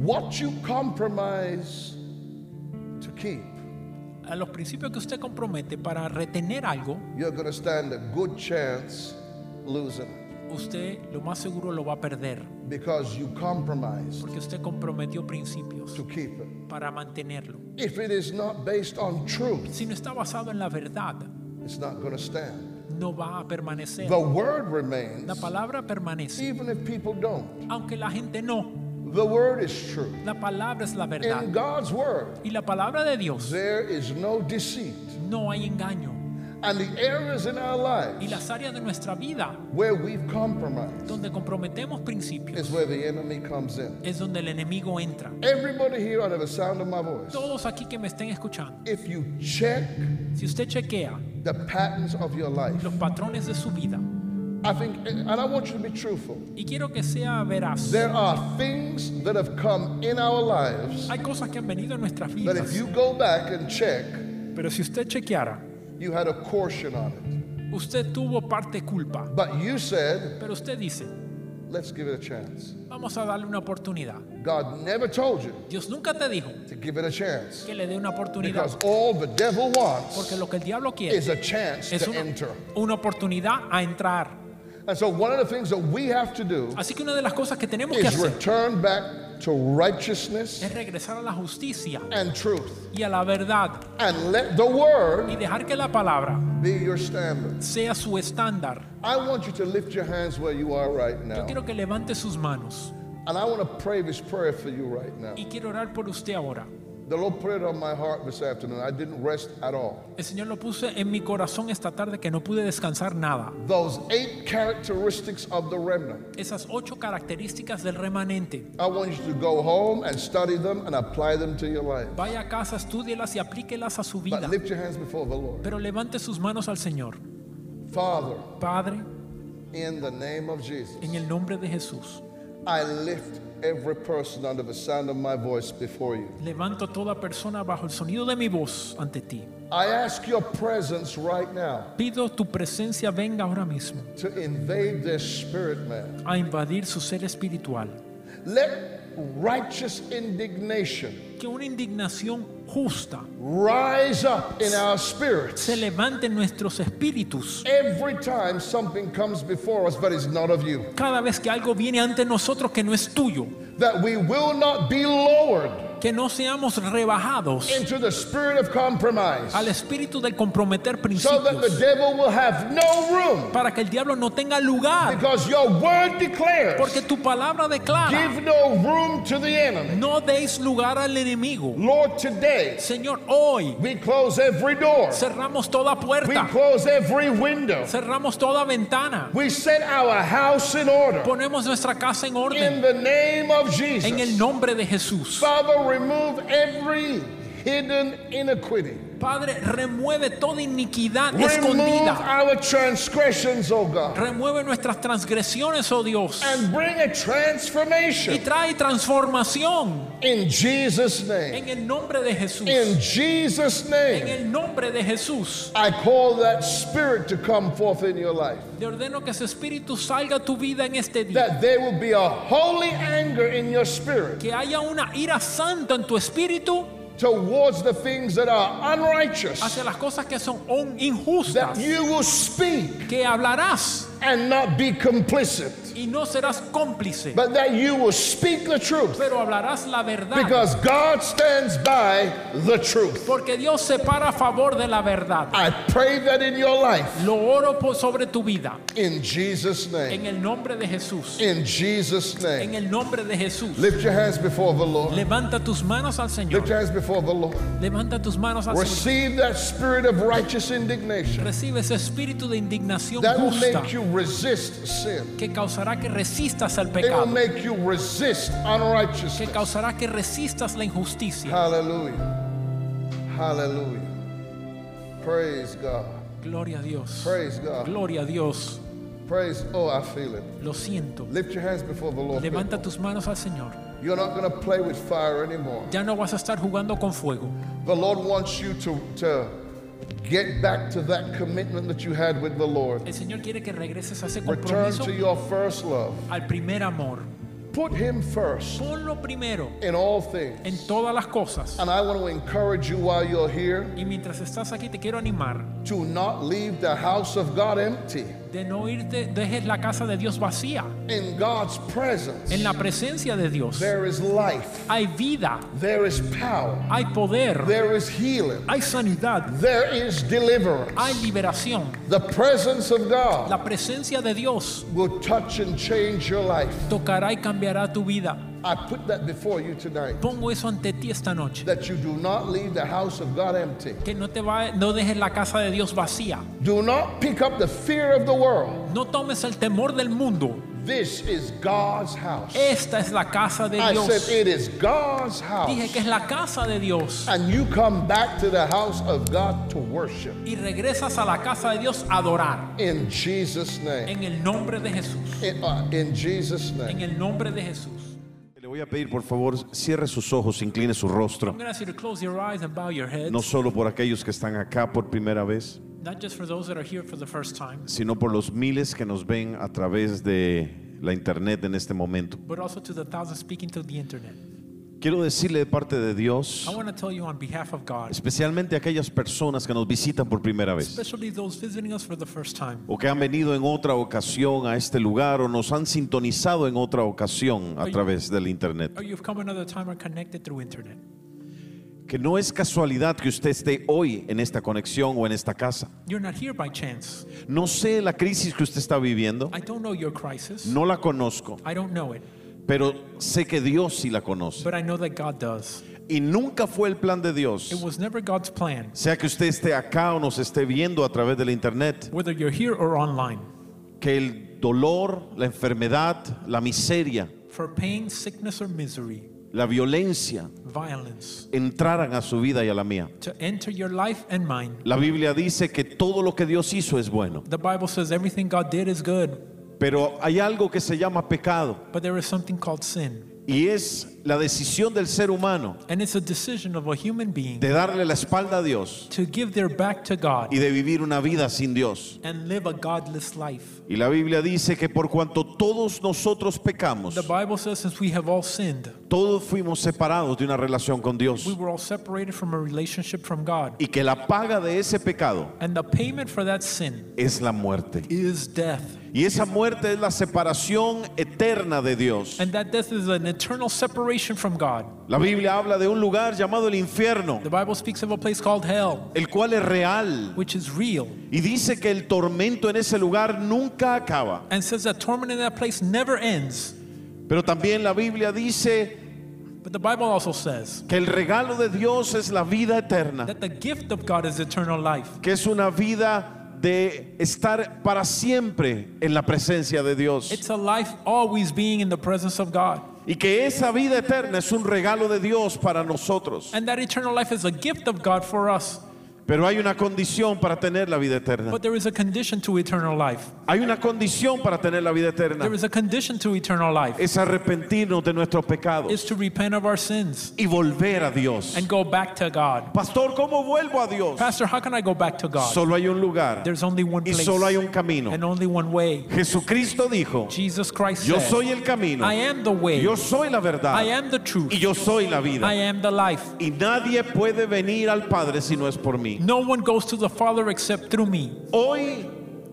What you compromise to keep, A los principios que usted compromete para retener algo, you're going to stand a good chance losing it usted lo más seguro lo va a perder. because you compromised Porque usted comprometió principios to keep it. para mantenerlo. If it is not based on truth, Si no está basado en la verdad, it's not going to stand. no va a permanecer. The word remains, La palabra permanece. even if people don't. Aunque la gente no, The word is true. la palabra es la In verdad. God's word, Y la palabra de Dios, there is no deceit. no hay engaño. And the areas in our Y lives las áreas de nuestra vida where we've compromised donde comprometemos is principios where the enemy comes in. es donde el enemigo entra. Everybody here under the sound of my voice, Todos aquí que me estén escuchando, if you check si usted chequea the patterns of your life, los patrones de su vida, I think, and I want you to be truthful, y quiero que sea veraz, there are things that have come in our lives hay cosas que han venido en nuestras that if vidas, you go back and check, pero si usted chequeara, you had a portion on it. usted tuvo parte culpa, But you said, pero usted dice, let's give it a chance. vamos a darle una oportunidad. God never told you Dios nunca te dijo to give it a chance que le dé una oportunidad, because all the devil wants porque lo que el diablo quiere is a chance es to una, enter. una oportunidad a entrar. And so one of the things that we have to do Así que una de las cosas que tenemos que is hacer return back to righteousness es regresar a la justicia and truth y a la verdad and let the y word dejar que la palabra be your standard. sea su estándar. I want you to lift your hands where you are right Yo now. quiero que levante sus manos And I want to pray this prayer for you right now. y quiero orar por usted ahora. The Lord put it on my heart this afternoon. I didn't rest at all. El Señor lo puse en mi corazón esta tarde que no pude descansar nada. Those eight characteristics of the remnant. Esas ocho características del remanente. I want you to go home and study them and apply them to your life. Vaya a casa, estúdielas y aplíquelas a su But vida. lift your hands before the Lord. Pero levante sus manos al Señor. Father, Padre, in the name of Jesus, en el nombre de Jesús, I lift every person under the sound of my voice before you. levanto toda persona bajo el sonido de mi voz ante ti. I ask your presence right now Pido tu presencia venga ahora mismo to invade their spirit, man. a invadir su ser espiritual. Let righteous indignation Que una indignación justa rise up in our spirits se levante en nuestros espíritus every time something comes before us but is not of you. cada vez que algo viene ante nosotros que no es tuyo. That we will not be lowered Que no seamos rebajados into the spirit of compromise al espíritu del comprometer so that the principios devil will have no room para que el diablo no tenga lugar. because your word declares Porque tu palabra declara, give no room to the enemy. no deis lugar al enemigo. Lord, today Señor, hoy we close every door, cerramos toda we puerta, close every window, cerramos toda ventana, we set our house in order ponemos nuestra casa en in orden the name of en el Jesus. nombre de Jesús. Father, remove every hidden iniquity. Padre, remueve toda iniquidad Remove escondida. our transgressions, oh God, Remueve nuestras transgresiones, oh Dios. and bring a Y transformation trae transformación in Jesus' name. en el nombre de Jesús. In Jesus' En name, el nombre de Jesús. I call that spirit to come forth in your life. Te ordeno que ese espíritu salga a tu vida en este día. That there will be a holy anger in your spirit Que haya una ira santa en tu espíritu towards the things that are unrighteous. hacia las cosas que son on- That you will speak Que hablarás and not be complicit, y no serás cómplice. but that you will speak the truth Pero hablarás la verdad. because God stands by the truth. Porque Dios se para a favor de la verdad. I pray that in your life, Lo oro por sobre tu vida. in Jesus' name. En el nombre de Jesús. In Jesus' En name. el nombre de Jesús. Lift your hands before the Lord. Levanta tus manos al Lift your hands before the Lord. Levanta tus manos al Señor. Receive that spirit of righteous indignation Recibe ese espíritu de indignación that will make you resist sin. que causará que resistas al It will make you resist Que unrighteousness. causará que resistas la injusticia. Hallelujah. Hallelujah. Praise God. Gloria a Dios. Praise God. Gloria a Dios. Praise. Oh, I feel it. Lo siento. Lift your hands before the Lord. Levanta tus manos al Señor. You're not going to play with fire anymore. Ya no vas a estar jugando con fuego. The Lord wants you to, to get back to that commitment that you had with the Lord. El Señor quiere que regreses a ese Return compromiso to your first love. al primer amor. Put Him first Ponlo primero in all en things. todas las cosas. And I want to encourage you while you're here Y mientras estás aquí te quiero animar to not leave the house of God empty. De no irte, dejes la casa de Dios vacía. In God's presence, En la presencia de Dios there is life, hay vida, there is power, hay poder, there is healing, hay sanidad, there is deliverance. hay liberación. The presence of God La presencia de Dios will touch and change your life. tocará y cambiará tu vida. I put that before you tonight. Pongo eso ante ti esta noche. That you do not leave the house of God empty. Que no te va, no dejes la casa de Dios vacía. Do not pick up the fear of the world. No tomes el temor del mundo. This is God's house. Esta es la casa de I Dios. said it is God's house. Dije que es la casa de Dios. And you come back to the house of God to worship. Y regresas a la casa de Dios a adorar. In Jesus' name. En el nombre de Jesús. In, uh, in Jesus' En name. el nombre de Jesús. Voy a pedir, por favor, cierre sus ojos, incline su rostro. I'm going to ask you to close your eyes and bow your heads. No solo por aquellos que están acá por primera vez, Not just for those that are here for the first time, sino por los miles que nos ven a través de la internet en este momento. but also to the thousands speaking to the internet. Quiero decirle de parte de Dios, I want to tell you on behalf of God, especialmente a aquellas personas que nos visitan por primera vez especially those visiting us for the first time, o que han venido en otra ocasión a este lugar o nos han sintonizado en otra ocasión a través del internet. or you've come another time or connected through internet. Que no es casualidad que usted esté hoy en esta conexión o en esta casa. You're not here by chance. No sé la crisis que usted está viviendo, I don't know your crisis. no la conozco, I don't know it, pero sé que Dios sí la conoce. but I know that God does. Y nunca fue el plan de It Dios, was never God's plan, sea que usted esté acá o nos esté viendo a través de la internet, whether you're here or online, que el dolor, la enfermedad, la miseria, for pain, sickness, or misery, la violencia violence, entraran a su vida y a la mía. to enter your life and mine. La Biblia dice que todo lo que Dios hizo es bueno, The Bible says everything God did is good, pero hay algo que se llama pecado but there is something called sin. y es la decisión del ser humano And it's a decision of a human being de darle la espalda a Dios to give their back to God y de vivir una vida sin Dios. and live a godless life. Y la Biblia dice que por cuanto todos nosotros pecamos, The Bible says since we have all sinned, todos fuimos separados de una relación con Dios. we were all separated from a relationship from God. Y que la paga de ese pecado And the payment for that sin es la muerte. is death. Y esa muerte es la separación eterna de Dios. And that death is an eternal separation from God. La Biblia habla de un lugar llamado el infierno, The Bible speaks of a place called hell, el cual es real. which is real, Y dice que el tormento en ese lugar nunca acaba. and says that torment in that place never ends. Pero también la Biblia dice But the Bible also says que el regalo de Dios es la vida eterna, that the gift of God is eternal life. que es una vida de estar para siempre en la presencia de Dios. It's a life always being in the presence of God. Y que esa vida eterna es un regalo de Dios para nosotros. and that eternal life is a gift of God for us. Pero hay una condición para tener la vida eterna. But there is a condition to eternal life. Hay una condición para tener la vida eterna. There is a condition to eternal life. Es arrepentirnos de nuestros pecados Is to repent of our sins y volver a Dios. and go back to God. Pastor, ¿cómo vuelvo a Dios? Pastor, how can I go back to God? Solo hay un lugar There's only one y place solo hay un camino. and only one way. Jesucristo dijo, Jesus Christ yo said, soy el camino, I am the way, yo soy la I verdad am the truth, y yo soy la I vida. am the life. Y nadie puede venir al Padre si no es por mí. No one goes to the Father except through me. Hoy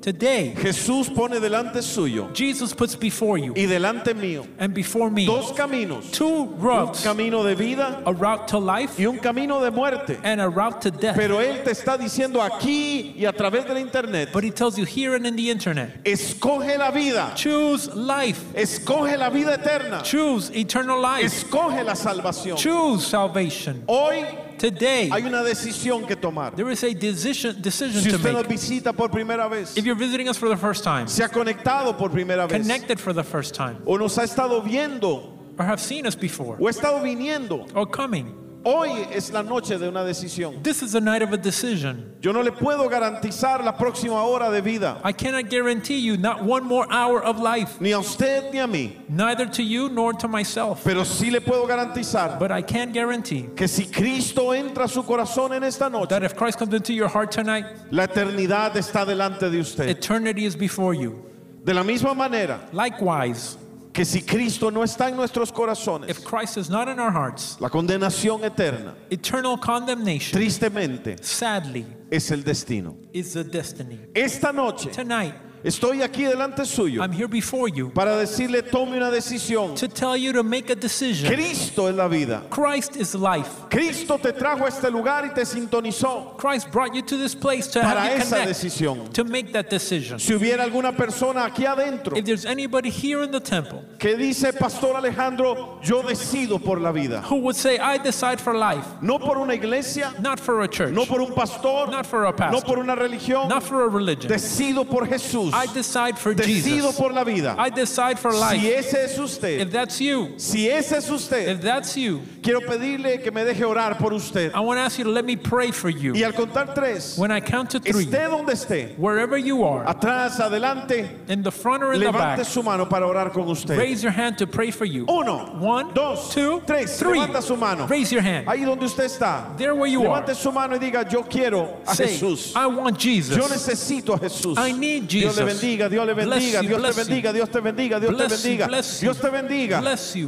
Today, Jesús pone delante suyo Jesus puts before you y delante mío and before me dos caminos. two Un routes camino de vida a route to life y un camino de muerte. and a route to death. Pero Él te está diciendo aquí y a través de la internet, But he tells you here and in the internet escoge la vida, choose life, escoge la vida eterna, choose eternal life, escoge la salvación. choose salvation. Hoy Today, hay una decisión que tomar. there is a decision, decision Si to usted nos make. visita por primera vez, If you're visiting us for the first time, se ha conectado por primera vez connected for the first time, o nos ha estado viendo or have seen us before, o ha estado viniendo, or coming, hoy es la noche de una decisión. this is the night of a decision. Yo no le puedo garantizar la próxima hora de vida, I cannot guarantee you not one more hour of life, ni a usted ni a mí, neither to you nor to myself. pero sí le puedo garantizar But I can guarantee que si Cristo entra a su corazón en esta noche, that if Christ comes into your heart tonight, la eternidad está delante de usted. eternity is before you. De la misma manera Likewise, que si Cristo no está en nuestros corazones, if Christ is not in our hearts, la condenación eterna, eternal condemnation, tristemente, sadly, es el destino. is the destiny. Esta noche Tonight, estoy aquí delante suyo I'm here before you para decirle tome una decisión. to tell you to make a decision. Cristo es la vida. Christ is life. Cristo te trajo a este lugar y te sintonizó Christ brought you to this place to para have you esa connect, decisión. to make that decision. Si hubiera alguna persona aquí adentro If there's anybody here in the temple que dice, Pastor Alejandro, yo decido por la vida. who would say, I decide for life, No por una iglesia, not for a church, no por un pastor, not for a no pastor, por una religión. not for a religion. Decido por Jesús. I decide for Decido Jesus. por la vida. I decide for Si life. ese es usted, If that's you, si ese es usted, if that's you, quiero pedirle que me deje orar por usted. I want to ask you to let me pray for Y you. al contar tres, When I count to three, esté donde esté, wherever you are, atrás, adelante, in the front or in the levante back, su mano para orar con usted. raise your hand to pray for you. Uno, One, dos, two, tres. three. Levanta su mano. Raise your hand. Ahí donde usted está. There where you are. Levante su mano y diga, yo quiero a Say, Jesús. I want Jesus. Yo necesito a Jesús. I need Dios bendiga, Dios le bendiga, Dios te bendiga, Dios te bendiga, Dios te bendiga. Dios te bendiga.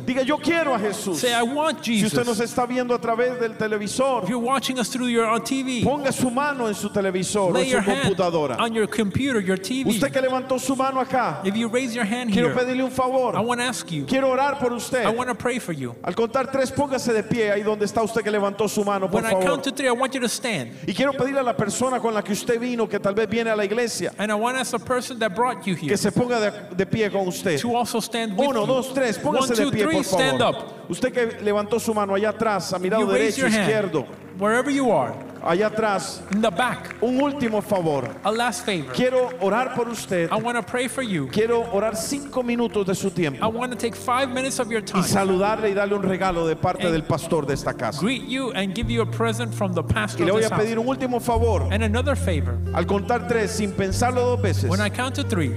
Diga, yo quiero a Jesús. Say, I want Si usted nos está viendo a través del If televisor, you're watching us through your on TV, ponga su mano en su televisor o en su computadora. on your computer, your TV. Usted que levantó su mano acá, If you raise your hand quiero here, pedirle un I favor. want to ask you, Quiero orar por usted. I want to pray for you. Al contar tres, póngase de pie ahí donde está usted que levantó su mano, por favor. count to three, I want you to stand. Y quiero pedirle a la persona con la que usted vino, que tal vez viene a la iglesia, And I want to ask the person that brought you here que se ponga de, de pie con usted. to also stand with Uno, you. dos, tres, One, póngase de pie, three, por stand favor. up. Usted que levantó su mano allá atrás, a mi lado You derecho, hand. izquierdo, Wherever you are, allá atrás. in the back. Un último favor. A last favor. Quiero orar por usted. I want to pray for you. Quiero orar cinco minutos de su I tiempo want to take five minutes of your y time, saludarle y darle un regalo de parte And- del pastor de esta casa. greet you, and give you a present from the pastor Y le voy a pedir un último favor. And another favor. Al contar tres, sin pensarlo dos veces, When I count to three,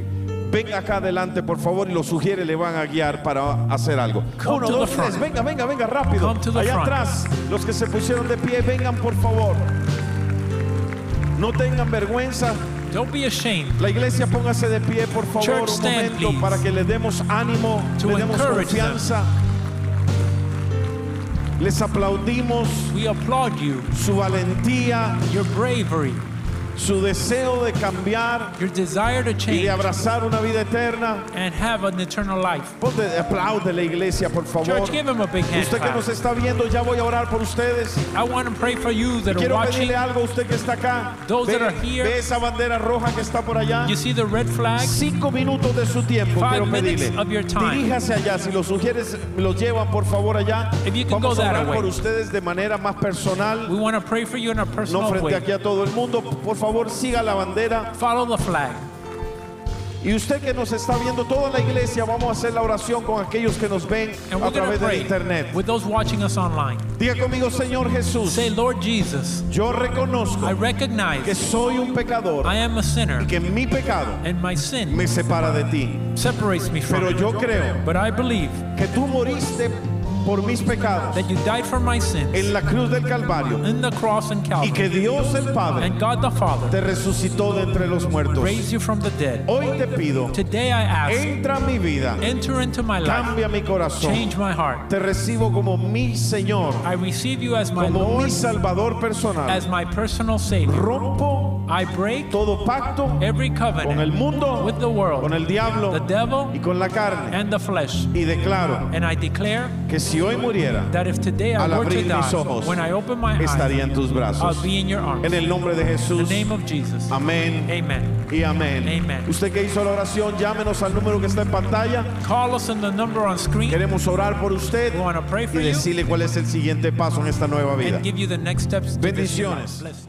venga acá adelante, por favor, y lo sugiere, le van a guiar para hacer algo. Come Uno, dos, tres, venga, venga, venga, rápido. Allá front. atrás, los que se pusieron de pie, vengan, por favor. No tengan vergüenza. don't be ashamed. La iglesia póngase de pie, por favor, Church, un stand, momento please. para que le demos ánimo, To le demos them. confianza. Les aplaudimos We applaud you, su valentía, your bravery, su deseo de cambiar your desire to y de change abrazar una vida eterna. and have an eternal life. Ponte, aplaude la iglesia, por favor. Church, give him a big hand. Usted que nos está viendo, ya voy a orar por ustedes. I want to pray for you that are Quiero watching. pedirle algo a usted que está acá. Those Ve, that are here. ve esa bandera roja que está por allá. You see the red flag? Cinco minutos de su tiempo Five quiero pedirle. of your time. Diríjase allá, si los sugieres los llevan por favor allá. If you can Vamos go a that orar way. por ustedes de manera más personal, We want to pray for you in a no personal frente way. aquí a todo el mundo. Por favor, siga la bandera. Follow the flag. Y usted que nos está viendo, toda la iglesia, vamos a hacer la oración con aquellos que nos ven And a través pray internet. with those watching us online. Diga conmigo, Señor Jesús, Say, Lord Jesus, yo reconozco I que recognize soy un pecador I am a sinner y que mi pecado and my sin me separa de ti. separates me from Pero yo creo But I believe que tú moriste por mis pecados that you died for my sins en la cruz del Calvario in the cross and y Calvary. que Dios el Padre And God the Father te resucitó de entre los muertos. raised you from the dead. Hoy te pido, Today I ask, entra a mi vida, enter into my life, cambia mi corazón. change my heart. Te recibo como mi Señor, I receive you as my como Lord, mi Salvador personal. as my personal Savior. Rompo I break todo pacto every con el covenant mundo, with the world, con el diablo the devil, y con la carne. and the flesh. Y declaro And I declare que si hoy muriera, that if today I al were to abrir mis die, ojos, when I open my estaría eyes, en tus brazos. I'll be in your arms. En el nombre de Jesús. the name of Jesus. Amén Amen. y amén. Amen. Usted que hizo la oración, llámenos al número que está en pantalla. Call us on the number on screen. Queremos orar por usted We to y for you decirle cuál es el siguiente paso en esta nueva vida. and give you the next steps. to this new life. Bendiciones.